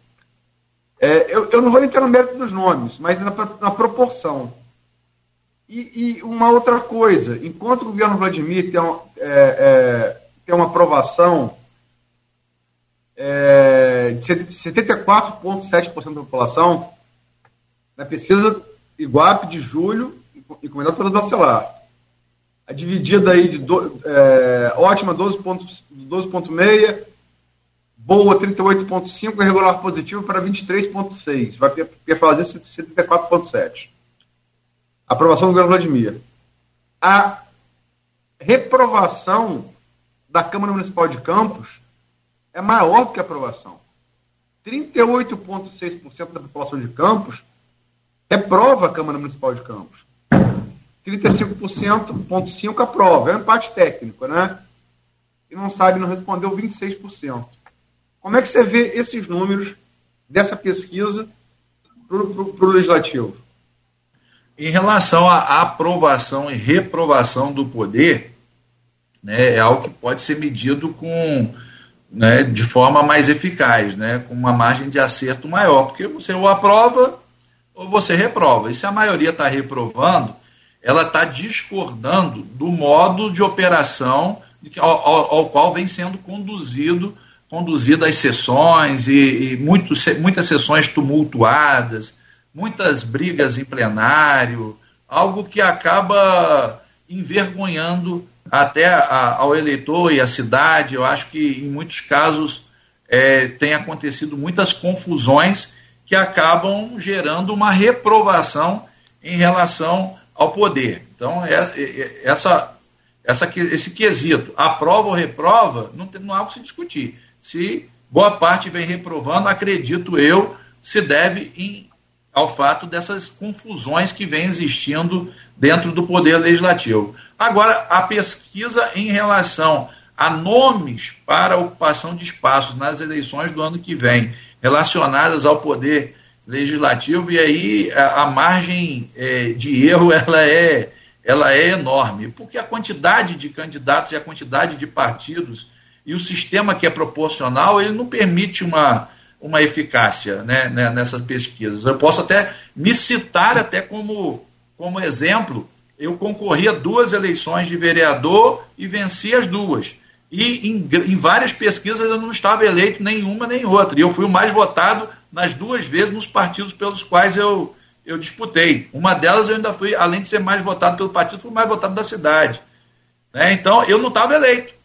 É, eu, eu, não vou entrar no mérito dos nomes, mas na, na proporção. E, e, uma outra coisa, enquanto o governo Vladimir tem, uma, é, é, tem uma aprovação é, de 74,7% da população, na pesquisa Iguape de julho, encomendado pelos Bacelar. A dividida aí de do, é, ótima 12,6, 12 boa 38,5 e regular positivo para 23,6. Vai fazer 74,7. Aprovação do governo Vladimir. A reprovação da Câmara Municipal de Campos é maior que a aprovação. 38,6% da população de Campos reprova a Câmara Municipal de Campos. 35,5% aprova. É um empate técnico, né? E não sabe, não respondeu 26%. Como é que você vê esses números dessa pesquisa para o legislativo? Em relação à aprovação e reprovação do poder, né, é algo que pode ser medido com, né, de forma mais eficaz, né, com uma margem de acerto maior, porque você ou aprova ou você reprova. E se a maioria está reprovando, ela está discordando do modo de operação ao, ao, ao, qual vem sendo conduzido conduzidas as sessões e, e muitos, muitas sessões tumultuadas, muitas brigas em plenário, algo que acaba envergonhando até a, ao eleitor e a cidade. Eu acho que em muitos casos é, tem acontecido muitas confusões que acabam gerando uma reprovação em relação ao poder. Então, é, é, essa, essa, esse quesito, aprova ou reprova, não, tem, não há o que se discutir. Se boa parte vem reprovando, acredito eu, se deve em ao fato dessas confusões que vem existindo dentro do Poder Legislativo. Agora, a pesquisa em relação a nomes para ocupação de espaços nas eleições do ano que vem, relacionadas ao Poder Legislativo, e aí a, a margem é, de erro ela é, ela é enorme, porque a quantidade de candidatos e a quantidade de partidos e o sistema que é proporcional, ele não permite uma uma eficácia né, né, nessas pesquisas. Eu posso até me citar até como, como exemplo, eu concorri a duas eleições de vereador e venci as duas. E em, em várias pesquisas eu não estava eleito nenhuma nem outra. E eu fui o mais votado nas duas vezes nos partidos pelos quais eu, eu disputei. Uma delas eu ainda fui, além de ser mais votado pelo partido, fui mais votado da cidade. Né? Então eu não estava eleito.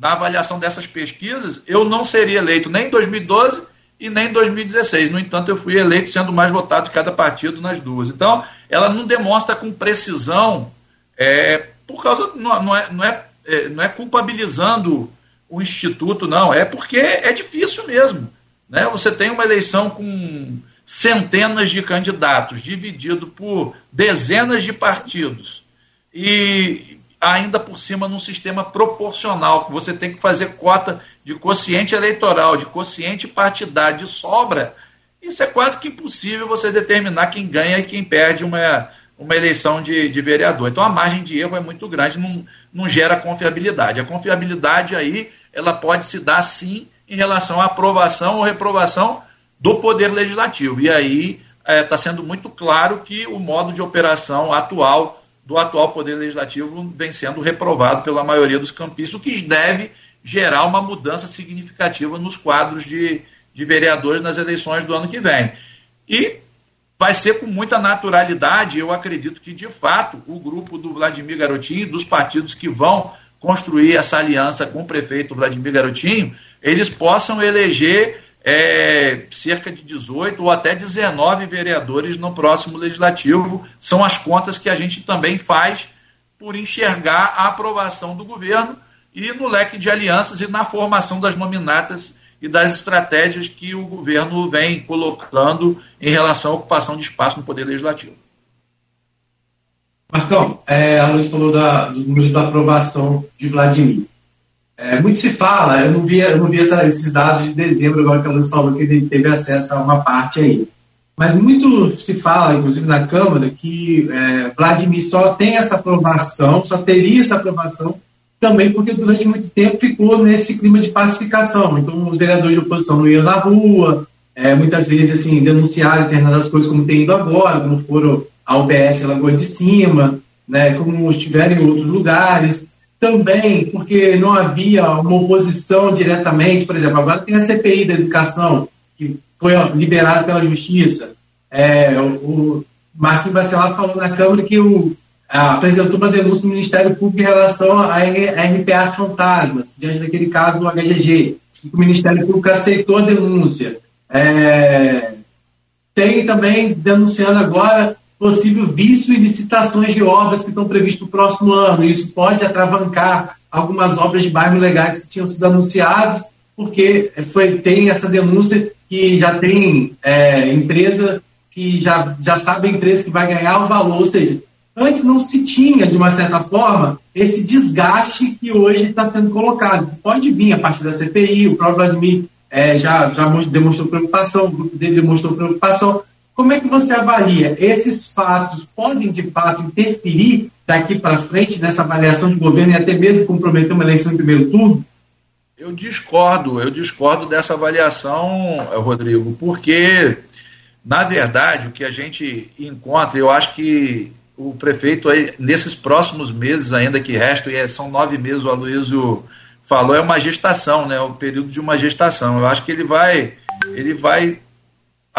Na avaliação dessas pesquisas, eu não seria eleito nem em 2012 e nem em 2016. No entanto, eu fui eleito sendo mais votado de cada partido nas duas. Então, ela não demonstra com precisão, é, por causa. Não, não, é, não, é, é, não é culpabilizando o Instituto, não. É porque é difícil mesmo. Né? Você tem uma eleição com centenas de candidatos, dividido por dezenas de partidos. E ainda por cima num sistema proporcional, que você tem que fazer cota de quociente eleitoral, de quociente partidário, de sobra. Isso é quase que impossível você determinar quem ganha e quem perde uma, uma eleição de, de vereador. Então a margem de erro é muito grande, não, não gera confiabilidade. A confiabilidade aí ela pode se dar sim em relação à aprovação ou reprovação do Poder Legislativo. E aí está é, tá sendo muito claro que o modo de operação atual do atual Poder Legislativo vem sendo reprovado pela maioria dos campistas, o que deve gerar uma mudança significativa nos quadros de, de vereadores nas eleições do ano que vem. E vai ser com muita naturalidade, eu acredito que, de fato, o grupo do Vladimir Garotinho, dos partidos que vão construir essa aliança com o prefeito Vladimir Garotinho, eles possam eleger é, cerca de 18 ou até 19 vereadores no próximo legislativo. São as contas que a gente também faz por enxergar a aprovação do governo e no leque de alianças e na formação das nominatas e das estratégias que o governo vem colocando em relação à ocupação de espaço no Poder Legislativo. Marcão, é, a Luiz falou da, dos números da aprovação de Vladimir. É, muito se fala, eu não vi, eu não vi essa, esses dados de dezembro, agora que a Luz falou que ele teve acesso a uma parte aí. Mas muito se fala, inclusive na Câmara, que é, Vladimir só tem essa aprovação, só teria essa aprovação também porque durante muito tempo ficou nesse clima de pacificação. Então, os vereadores de oposição não iam na rua, é, muitas vezes assim, denunciaram determinadas coisas, como tem ido agora, como foram a UBS Lagoa de Cima, né, como estiveram em outros lugares também porque não havia uma oposição diretamente, por exemplo, agora tem a CPI da educação, que foi liberada pela Justiça. É, o Marquinhos Bacelar falou na Câmara que o, apresentou uma denúncia no Ministério Público em relação a, RPA fantasmas, diante daquele caso do HGG. o Ministério Público aceitou a denúncia. É, tem também denunciando agora possível vício e licitações de obras que estão previstas para o próximo ano. Isso pode atravancar algumas obras de bairro legais que tinham sido anunciadas, porque foi, tem essa denúncia que já tem é, empresa que já, já sabe a empresa que vai ganhar o valor, ou seja, antes não se tinha, de uma certa forma, esse desgaste que hoje está sendo colocado. Pode vir a partir da CPI, o próprio Vladimir é, já, já demonstrou preocupação, o grupo dele demonstrou preocupação. Como é que você avalia? Esses fatos podem, de fato, interferir daqui para frente nessa avaliação de governo e até mesmo comprometer uma eleição em primeiro turno? Eu discordo, eu discordo dessa avaliação, Rodrigo, porque, na verdade, o que a gente encontra, eu acho que o prefeito, aí, nesses próximos meses ainda que restam, e é, são nove meses, o Aloysio falou, é uma gestação, né? O período de uma gestação. Eu acho que ele vai, ele vai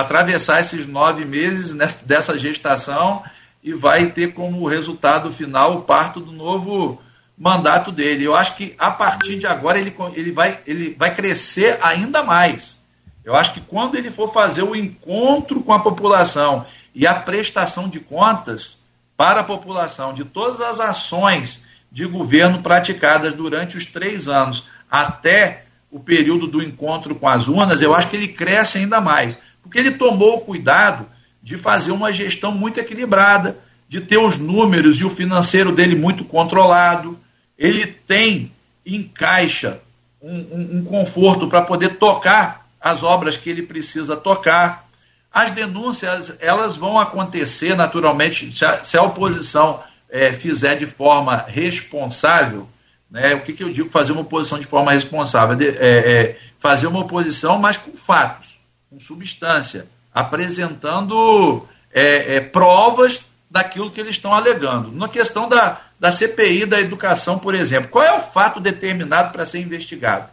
atravessar esses nove meses nessa, dessa gestação e vai ter como resultado final o parto do novo mandato dele. Eu acho que a partir de agora ele, ele, vai, ele vai crescer ainda mais. Eu acho que quando ele for fazer o encontro com a população e a prestação de contas para a população de todas as ações de governo praticadas durante os três anos até o período do encontro com as urnas, eu acho que ele cresce ainda mais. Porque ele tomou o cuidado de fazer uma gestão muito equilibrada, de ter os números e o financeiro dele muito controlado, ele tem em caixa um, um, um conforto para poder tocar as obras que ele precisa tocar. As denúncias elas vão acontecer naturalmente se a, se a oposição é, fizer de forma responsável. Né, o que, que eu digo fazer uma oposição de forma responsável? É, é, fazer uma oposição, mas com fatos, com substância, apresentando é, é, provas daquilo que eles estão alegando. Na questão da, da CPI da educação, por exemplo. Qual é o fato determinado para ser investigado?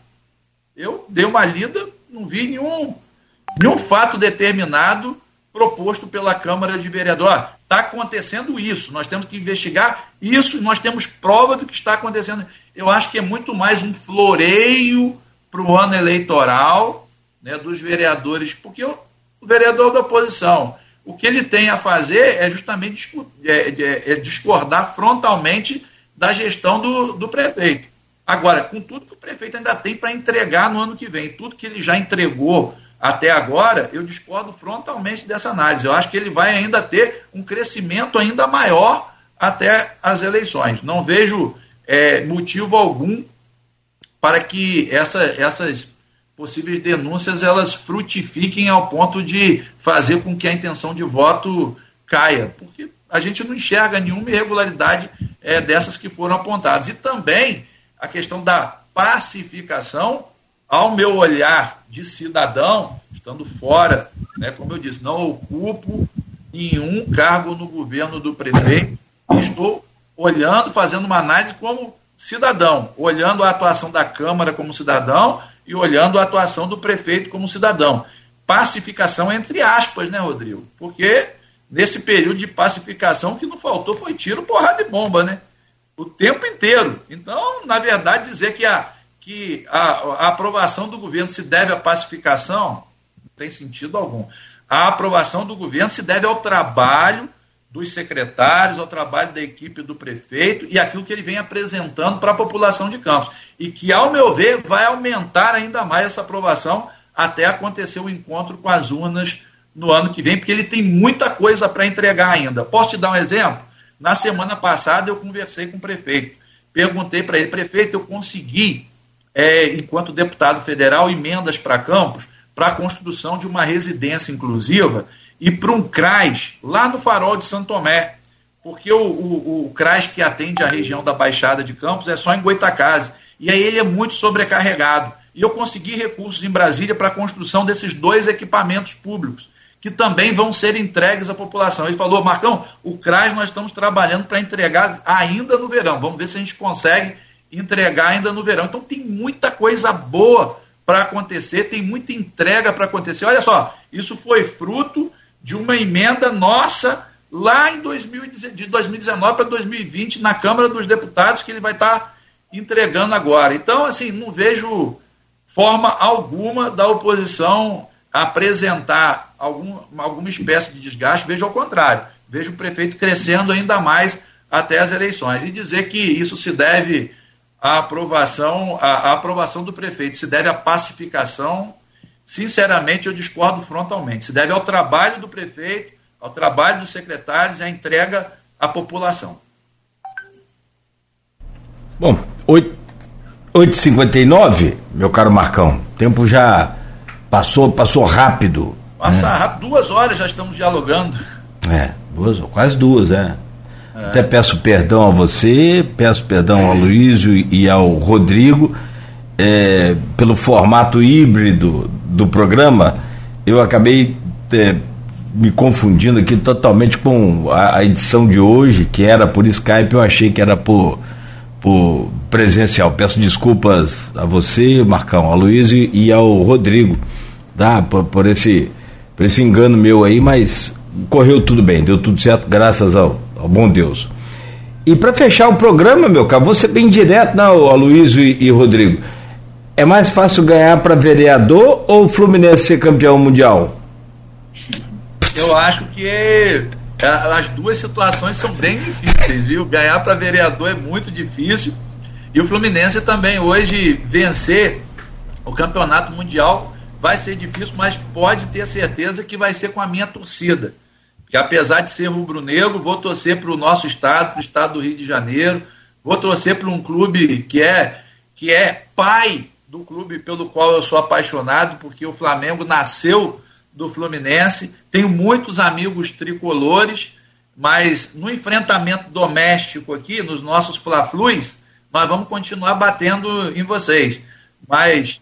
Eu dei uma lida, não vi nenhum, nenhum fato determinado proposto pela Câmara de Vereadores. Está acontecendo isso, nós temos que investigar isso, nós temos prova do que está acontecendo. Eu acho que é muito mais um floreio para o ano eleitoral né, dos vereadores, porque o, o vereador da oposição o que ele tem a fazer é justamente é, é, é discordar frontalmente da gestão do, do prefeito. Agora, com tudo que o prefeito ainda tem para entregar no ano que vem, tudo que ele já entregou até agora, eu discordo frontalmente dessa análise. Eu acho que ele vai ainda ter um crescimento ainda maior até as eleições. Não vejo é, motivo algum para que essa, essas possíveis denúncias elas frutifiquem ao ponto de fazer com que a intenção de voto caia, porque a gente não enxerga nenhuma irregularidade é, dessas que foram apontadas. E também a questão da pacificação, ao meu olhar de cidadão, estando fora, né, como eu disse, não ocupo nenhum cargo no governo do prefeito, estou olhando, fazendo uma análise como cidadão, olhando a atuação da Câmara como cidadão e olhando a atuação do prefeito como cidadão. Pacificação entre aspas, né, Rodrigo? Porque nesse período de pacificação o que não faltou foi tiro, porrada e bomba, né? O tempo inteiro. Então, na verdade, dizer que a, que a, a aprovação do governo se deve à pacificação não tem sentido algum. A aprovação do governo se deve ao trabalho dos secretários, ao trabalho da equipe do prefeito e aquilo que ele vem apresentando para a população de Campos. E que, ao meu ver, vai aumentar ainda mais essa aprovação até acontecer o encontro com as urnas no ano que vem, porque ele tem muita coisa para entregar ainda. Posso te dar um exemplo? Na semana passada eu conversei com o prefeito. Perguntei para ele, prefeito, eu consegui, é, enquanto deputado federal, emendas para Campos para a construção de uma residência inclusiva e para um CRAS lá no Farol de Santo Tomé, porque o, o, o CRAS que atende a região da Baixada de Campos é só em Goitacazes, e aí ele é muito sobrecarregado. E eu consegui recursos em Brasília para a construção desses dois equipamentos públicos, que também vão ser entregues à população. Ele falou, Marcão, o CRAS nós estamos trabalhando para entregar ainda no verão. Vamos ver se a gente consegue entregar ainda no verão. Então tem muita coisa boa para acontecer, tem muita entrega para acontecer. Olha só, isso foi fruto de uma emenda nossa lá em 2019, de 2019 para 2020 na Câmara dos Deputados que ele vai estar entregando agora. Então, assim, não vejo forma alguma da oposição apresentar algum, alguma espécie de desgaste, vejo ao contrário, vejo o prefeito crescendo ainda mais até as eleições. E dizer que isso se deve à aprovação, à, à aprovação do prefeito, se deve à pacificação, sinceramente eu discordo frontalmente. Se deve ao trabalho do prefeito, ao trabalho dos secretários e à entrega à população. Bom, 8h59, meu caro Marcão, tempo já passou, passou rápido. Passa né? rápido, duas horas já estamos dialogando. É, duas, quase duas, é. é. Até peço perdão a você, peço perdão é. ao Luísio e ao Rodrigo é, pelo formato híbrido do programa. Eu acabei é, me confundindo aqui totalmente com a, a edição de hoje, que era por Skype, eu achei que era por por presencial. Peço desculpas a você, Marcão, ao Luiz e ao Rodrigo, tá? Por, por, esse, por esse engano meu aí, mas correu tudo bem, deu tudo certo, graças ao, ao bom Deus. E para fechar o programa, meu caro, você bem direto, não, Aloysio e, e Rodrigo. É mais fácil ganhar para vereador ou o Fluminense ser campeão mundial? Eu acho que é, as duas situações são bem difíceis, viu? Ganhar para vereador é muito difícil. E o Fluminense também hoje vencer o campeonato mundial vai ser difícil, mas pode ter certeza que vai ser com a minha torcida. Que apesar de ser rubro-negro, vou torcer para o nosso estado, para o estado do Rio de Janeiro, vou torcer para um clube que é, que é pai do clube pelo qual eu sou apaixonado, porque o Flamengo nasceu do Fluminense. Tenho muitos amigos tricolores, mas no enfrentamento doméstico aqui, nos nossos Fla-Flus, nós vamos continuar batendo em vocês. Mas,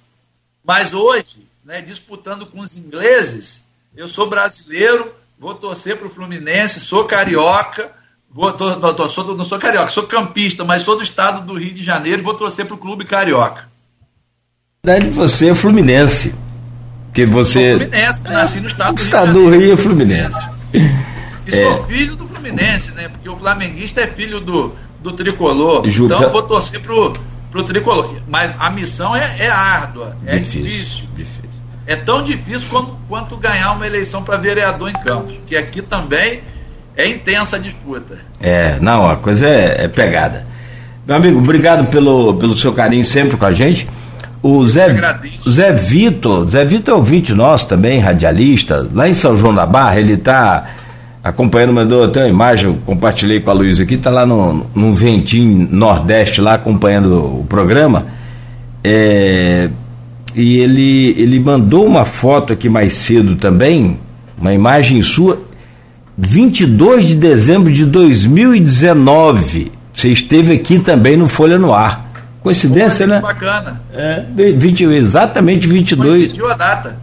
mas hoje, né, disputando com os ingleses, eu sou brasileiro, vou torcer para o Fluminense, sou carioca, vou, tô, tô, sou, não sou carioca, sou campista, mas sou do estado do Rio de Janeiro e vou torcer para o clube carioca. Você é Fluminense. Porque você. Sou Fluminense, é, nasci no estado do Rio. Estado do Rio é Fluminense. E sou é. filho do Fluminense, né? Porque o flamenguista é filho do, do tricolor. Juca... Então eu vou torcer pro, pro tricolor. Mas a missão é, é árdua, é difícil, difícil. difícil. É tão difícil quanto, quanto ganhar uma eleição para vereador em Campos. Que aqui também é intensa a disputa. É, não, a coisa é, é pegada. Meu amigo, obrigado pelo, pelo seu carinho sempre com a gente. O Zé, Zé Vitor, Zé Vitor é ouvinte nosso também, radialista, lá em São João da Barra, ele está acompanhando, mandou até uma imagem, eu compartilhei com a Luísa aqui, está lá no, num ventinho nordeste lá acompanhando o programa. É, e ele, ele mandou uma foto aqui mais cedo também, uma imagem sua, 22 de dezembro de 2019. Você esteve aqui também no Folha no Ar. Coincidência, Pô, né? Bacana. É, 20, exatamente 22. Coincidiu a data.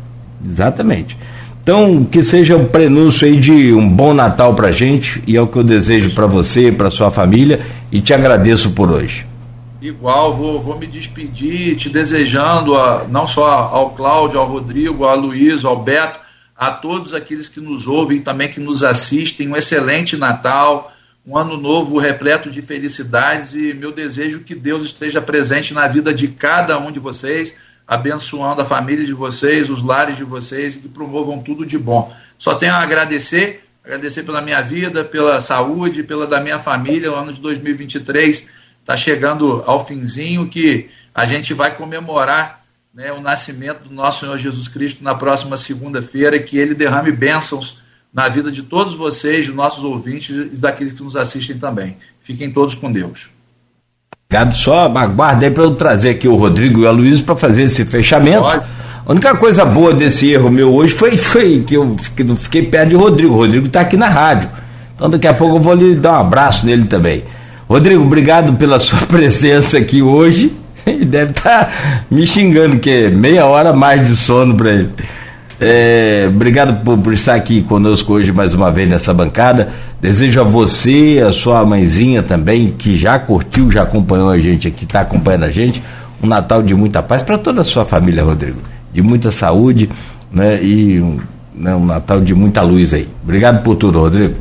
Exatamente. Então, que seja um prenúncio aí de um bom Natal pra gente e é o que eu desejo para você, para sua família e te agradeço por hoje. Igual, vou, vou me despedir te desejando a, não só ao Cláudio, ao Rodrigo, ao Luiz, ao Beto, a todos aqueles que nos ouvem também que nos assistem, um excelente Natal, um ano novo repleto de felicidades e meu desejo que Deus esteja presente na vida de cada um de vocês, abençoando a família de vocês, os lares de vocês e que promovam tudo de bom. Só tenho a agradecer, agradecer pela minha vida, pela saúde, pela da minha família. O ano de 2023 está chegando ao finzinho que a gente vai comemorar né, o nascimento do nosso Senhor Jesus Cristo na próxima segunda-feira, que ele derrame bênçãos na vida de todos vocês, dos nossos ouvintes e daqueles que nos assistem também. Fiquem todos com Deus. Obrigado, só aguarda aí para eu trazer aqui o Rodrigo e a Luísa para fazer esse fechamento. Pode. A única coisa boa desse erro meu hoje foi, foi que eu fiquei, fiquei perto de Rodrigo. O Rodrigo está aqui na rádio. Então daqui a pouco eu vou lhe dar um abraço nele também. Rodrigo, obrigado pela sua presença aqui hoje. Ele deve estar tá me xingando, que é meia hora mais de sono para ele. É, obrigado por, por, estar aqui conosco hoje mais uma vez nessa bancada. Desejo a você, a sua mãezinha também, que já curtiu, já acompanhou a gente aqui, está acompanhando a gente, um Natal de muita paz para toda a sua família, Rodrigo. De muita saúde né, e um, né, um Natal de muita luz aí. Obrigado por tudo, Rodrigo.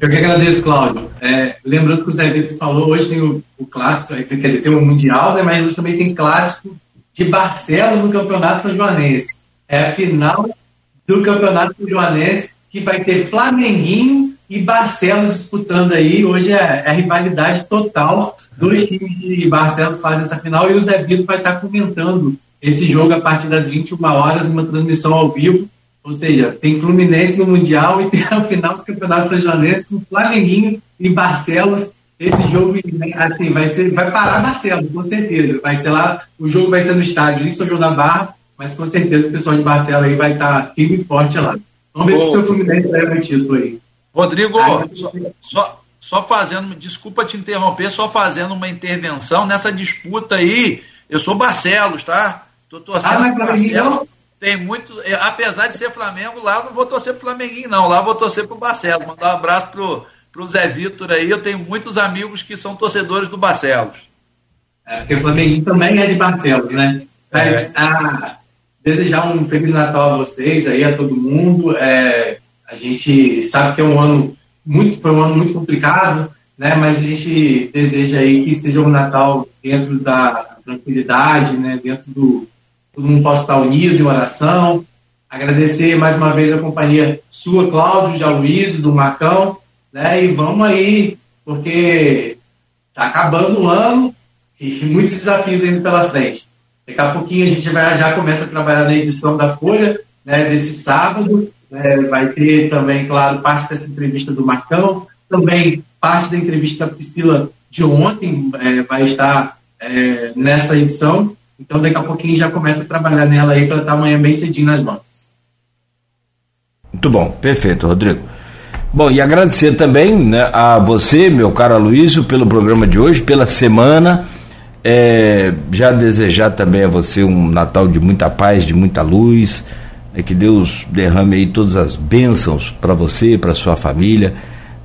Eu que agradeço, Cláudio. É, lembrando que o Zé Vitor falou, hoje tem o, o clássico, quer dizer, tem o Mundial, né, mas hoje também tem clássico de Barcelos no Campeonato São Joanense. É a final do Campeonato Joanense que vai ter Flamenguinho e Barcelos disputando aí. Hoje é, é a rivalidade total. Dois times de Barcelos fazem essa final e o Zé Vitor vai estar comentando esse jogo a partir das 21 horas, uma transmissão ao vivo. Ou seja, tem Fluminense no Mundial e tem a final do Campeonato São Joanense com Flamenguinho e Barcelos. Esse jogo assim, vai, ser, vai parar Barcelos, com certeza. Vai ser lá, o jogo vai ser no estádio em São João da Barra, mas com certeza o pessoal de Barcelos aí vai estar firme e forte lá. Vamos ver se o seu Fluminense leva o título aí. Rodrigo, só, só, só, fazendo, desculpa te interromper, só fazendo uma intervenção nessa disputa aí. Eu sou Barcelos, tá? Tô torcendo ah, pro Barcelos. Tem muito, é, apesar de ser Flamengo, lá não vou torcer pro Flamenguinho, não. Lá vou torcer pro Barcelos. Mandar um abraço pro, pro Zé Vitor aí. Eu tenho muitos amigos que são torcedores do Barcelos. É, porque o Flamenguinho também é de Barcelos, né? Mas, é. ah, desejar um Feliz Natal a vocês aí, a todo mundo. É, a gente sabe que é um ano muito, foi um ano muito complicado, né? Mas a gente deseja aí que seja um Natal dentro da tranquilidade, né? Dentro do todo mundo possa estar unido em oração. Agradecer mais uma vez a companhia sua, Cláudio, de Aloysio, do Marcão, né? E vamos aí, porque está acabando o ano e muitos desafios ainda pela frente. Daqui a pouquinho a gente vai, já começa a trabalhar na edição da Folha, né, desse sábado. Né, vai ter também, claro, parte dessa entrevista do Marcão, também parte da entrevista da Priscila de ontem é, vai estar é, nessa edição. Então, daqui a pouquinho já começa a trabalhar nela aí para estar amanhã bem cedinho nas bancas. Muito bom, perfeito, Rodrigo. Bom, e agradecer também né, a você, meu caro Aloysio, pelo programa de hoje, pela semana. É, já desejar também a você um Natal de muita paz, de muita luz, é, que Deus derrame aí todas as bênçãos para você, para sua família,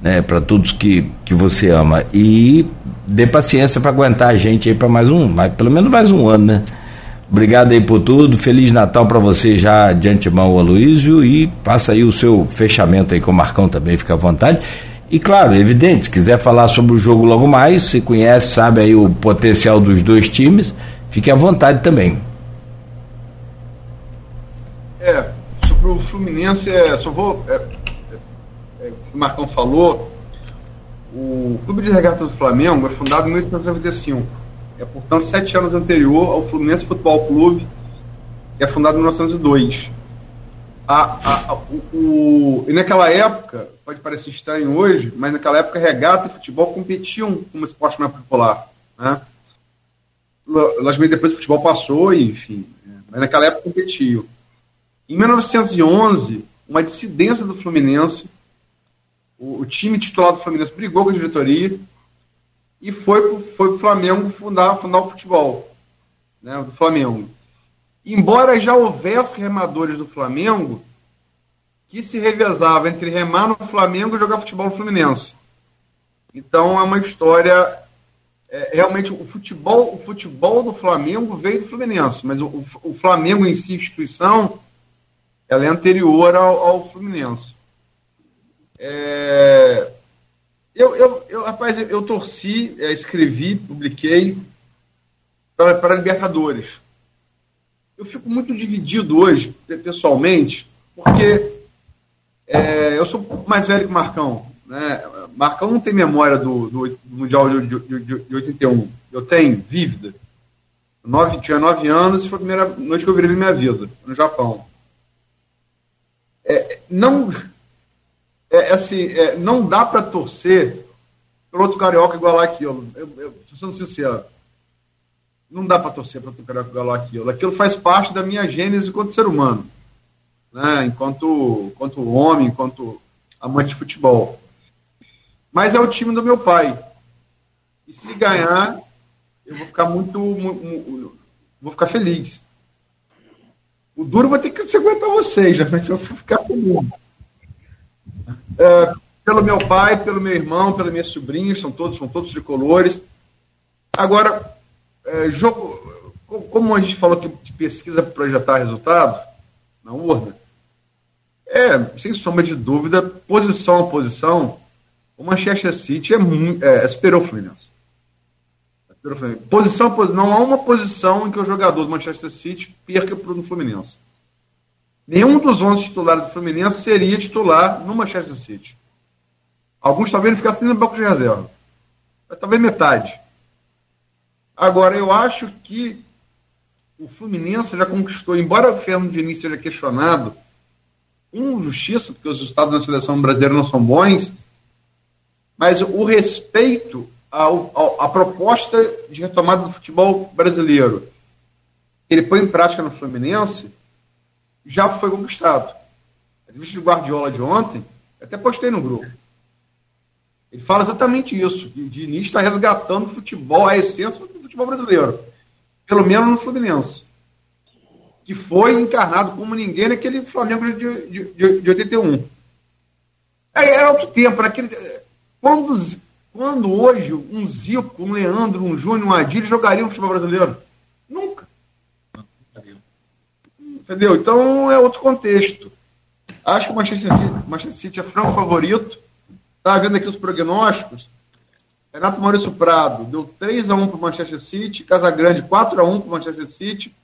né, para todos que, que você ama. E dê paciência para aguentar a gente aí para mais um, mais, pelo menos mais um ano, né? Obrigado aí por tudo. Feliz Natal para você já de antemão, Aloysio, e passa aí o seu fechamento aí com o Marcão também, fica à vontade. E claro, evidente, se quiser falar sobre o jogo logo mais, você conhece, sabe aí o potencial dos dois times, fique à vontade também. É, sobre o Fluminense, é, só vou. É, é, o Marcão falou, o Clube de Regata do Flamengo é fundado em 1995. É, portanto, sete anos anterior ao Fluminense Futebol Clube, que é fundado em 1902 a, a, o, o, e naquela época, pode parecer estranho hoje, mas naquela época regata e futebol competiam como esporte mais popular. Né? Logicamente depois o futebol passou, enfim, mas naquela época competiam. Em 1911, uma dissidência do Fluminense, o, o time titular do Fluminense brigou com a diretoria e foi, foi para o Flamengo fundar, fundar o futebol né, do Flamengo embora já houvesse remadores do Flamengo que se revezavam entre remar no Flamengo e jogar futebol no Fluminense. Então é uma história é, realmente o futebol, o futebol do Flamengo veio do Fluminense, mas o, o Flamengo em si, instituição, ela é anterior ao, ao Fluminense. É, eu, eu, eu, rapaz, eu, eu torci, é, escrevi, publiquei para, para Libertadores eu fico muito dividido hoje, pessoalmente, porque é, eu sou mais velho que o Marcão. Né? Marcão não tem memória do, do, Mundial de, de, de, de, 81. Eu tenho, vívida. Nove, tinha nove anos e foi a primeira noite que eu virei minha vida, no Japão. É, não, é, é, assim, é, não dá para torcer pelo outro carioca igual aquilo. Eu, eu, eu, sendo sincero não dá para torcer para o Carioca Galo aquilo. Aquilo faz parte da minha gênese enquanto ser humano, né? enquanto, enquanto homem, enquanto amante de futebol. Mas é o time do meu pai. E se ganhar, eu vou ficar muito. muito vou ficar feliz. O duro vai ter que se aguentar vocês, já, mas eu vou ficar feliz. É, pelo meu pai, pelo meu irmão, pelas minhas sobrinhas, são todos, são todos de. Agora, é, jogo, como a gente falou que de pesquisa para projetar resultado na urna, é, sem sombra de dúvida, posição a posição, o Manchester City é, é, superou o Fluminense. Posição, não há uma posição em que o jogador do Manchester City perca para o Fluminense. Nenhum dos 11 titulares do Fluminense seria titular no Manchester City. Alguns talvez ficassem no banco de reserva. Talvez metade. Agora, eu acho que o Fluminense já conquistou, embora o Fernando Diniz seja questionado, com justiça, porque os resultados da seleção brasileira não são bons, mas o respeito à proposta de retomada do futebol brasileiro ele põe em prática no Fluminense já foi conquistado. A entrevista de Guardiola de ontem, até postei no grupo. Ele fala exatamente isso, que o Diniz está resgatando o futebol, a essência do futebol brasileiro. Pelo menos no Fluminense. Que foi encarnado como ninguém naquele Flamengo de, de, de, de 81. É, era outro tempo, naquele, quando, quando hoje um Zico, um Leandro, um Júnior, um Adílio jogariam futebol brasileiro? Nunca. Entendeu? Então é outro contexto. Acho que o Manchester City, Manchester City é franco favorito. Estava vendo aqui os prognósticos. Renato Maurício Prado deu 3x1 para o Manchester City, Casagrande 4x1 para o Manchester City.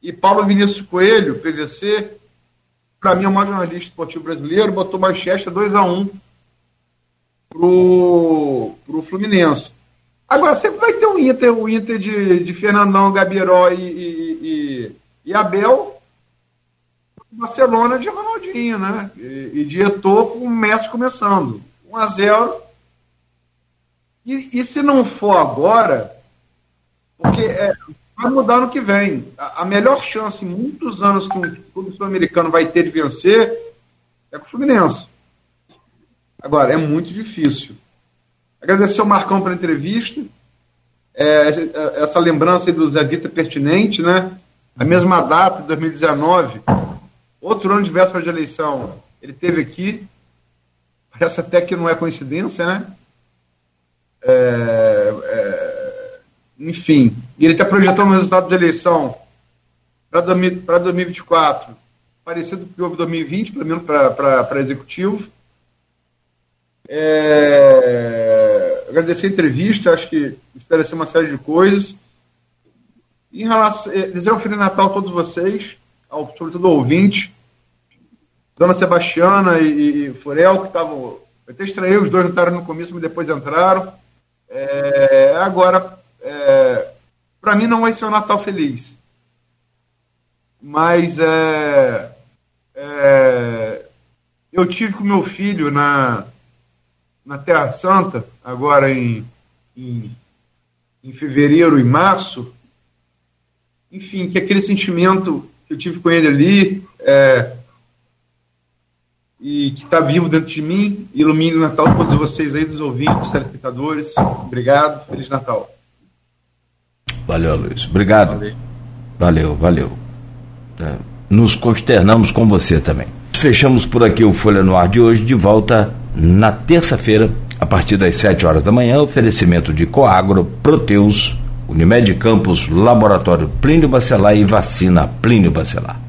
E Paulo Vinícius Coelho, PVC, para mim é o maior jornalista esportivo brasileiro, botou Manchester 2x1 pro, pro Fluminense. Agora, sempre vai ter o Inter, o Inter de, de Fernandão, Gabiró e, e, e, e Abel, Barcelona de Ronaldinho, né? E, e de Eto'o com o Messi começando. 1 a 0 e, e se não for agora, porque é, vai mudar no que vem. A, a, melhor chance em muitos anos que um clube sul-americano vai ter de vencer é com o Fluminense. Agora, é muito difícil. Agradecer ao Marcão pela entrevista. É, essa lembrança do Zé Vitor é pertinente, né? A mesma data, 2019, outro ano de véspera de eleição, ele teve aqui. Parece até que não é coincidência, né? É, é, enfim, ele está projetando um resultado de eleição para 2024 parecido com o que houve em 2020, pelo menos para executivo. É, agradecer a entrevista, acho que esclareceu uma série de coisas. Em relação, é, um Feliz Natal a todos vocês, ao, sobretudo ao ouvinte. Dona Sebastiana e, e Furel, que estavam. Eu até estranhei, os dois não estaram no começo, mas depois entraram. É, agora, é, para mim não vai ser um Natal feliz. Mas é, é, eu tive com meu filho na, na Terra Santa, agora em, em, em fevereiro e março, enfim, que aquele sentimento que eu tive com ele ali é, e que está vivo dentro de mim, ilumine o Natal de todos vocês aí, dos ouvintes, telespectadores. Obrigado, Feliz Natal. Valeu, Luiz. Obrigado. Valeu, valeu. É, nos consternamos com você também. Fechamos por aqui o Folha no Ar de hoje, de volta na terça-feira, a partir das 7 horas da manhã, oferecimento de Coagro, Proteus, Unimed Campos, Laboratório Plínio Bacelar e Vacina Plínio Bacelar.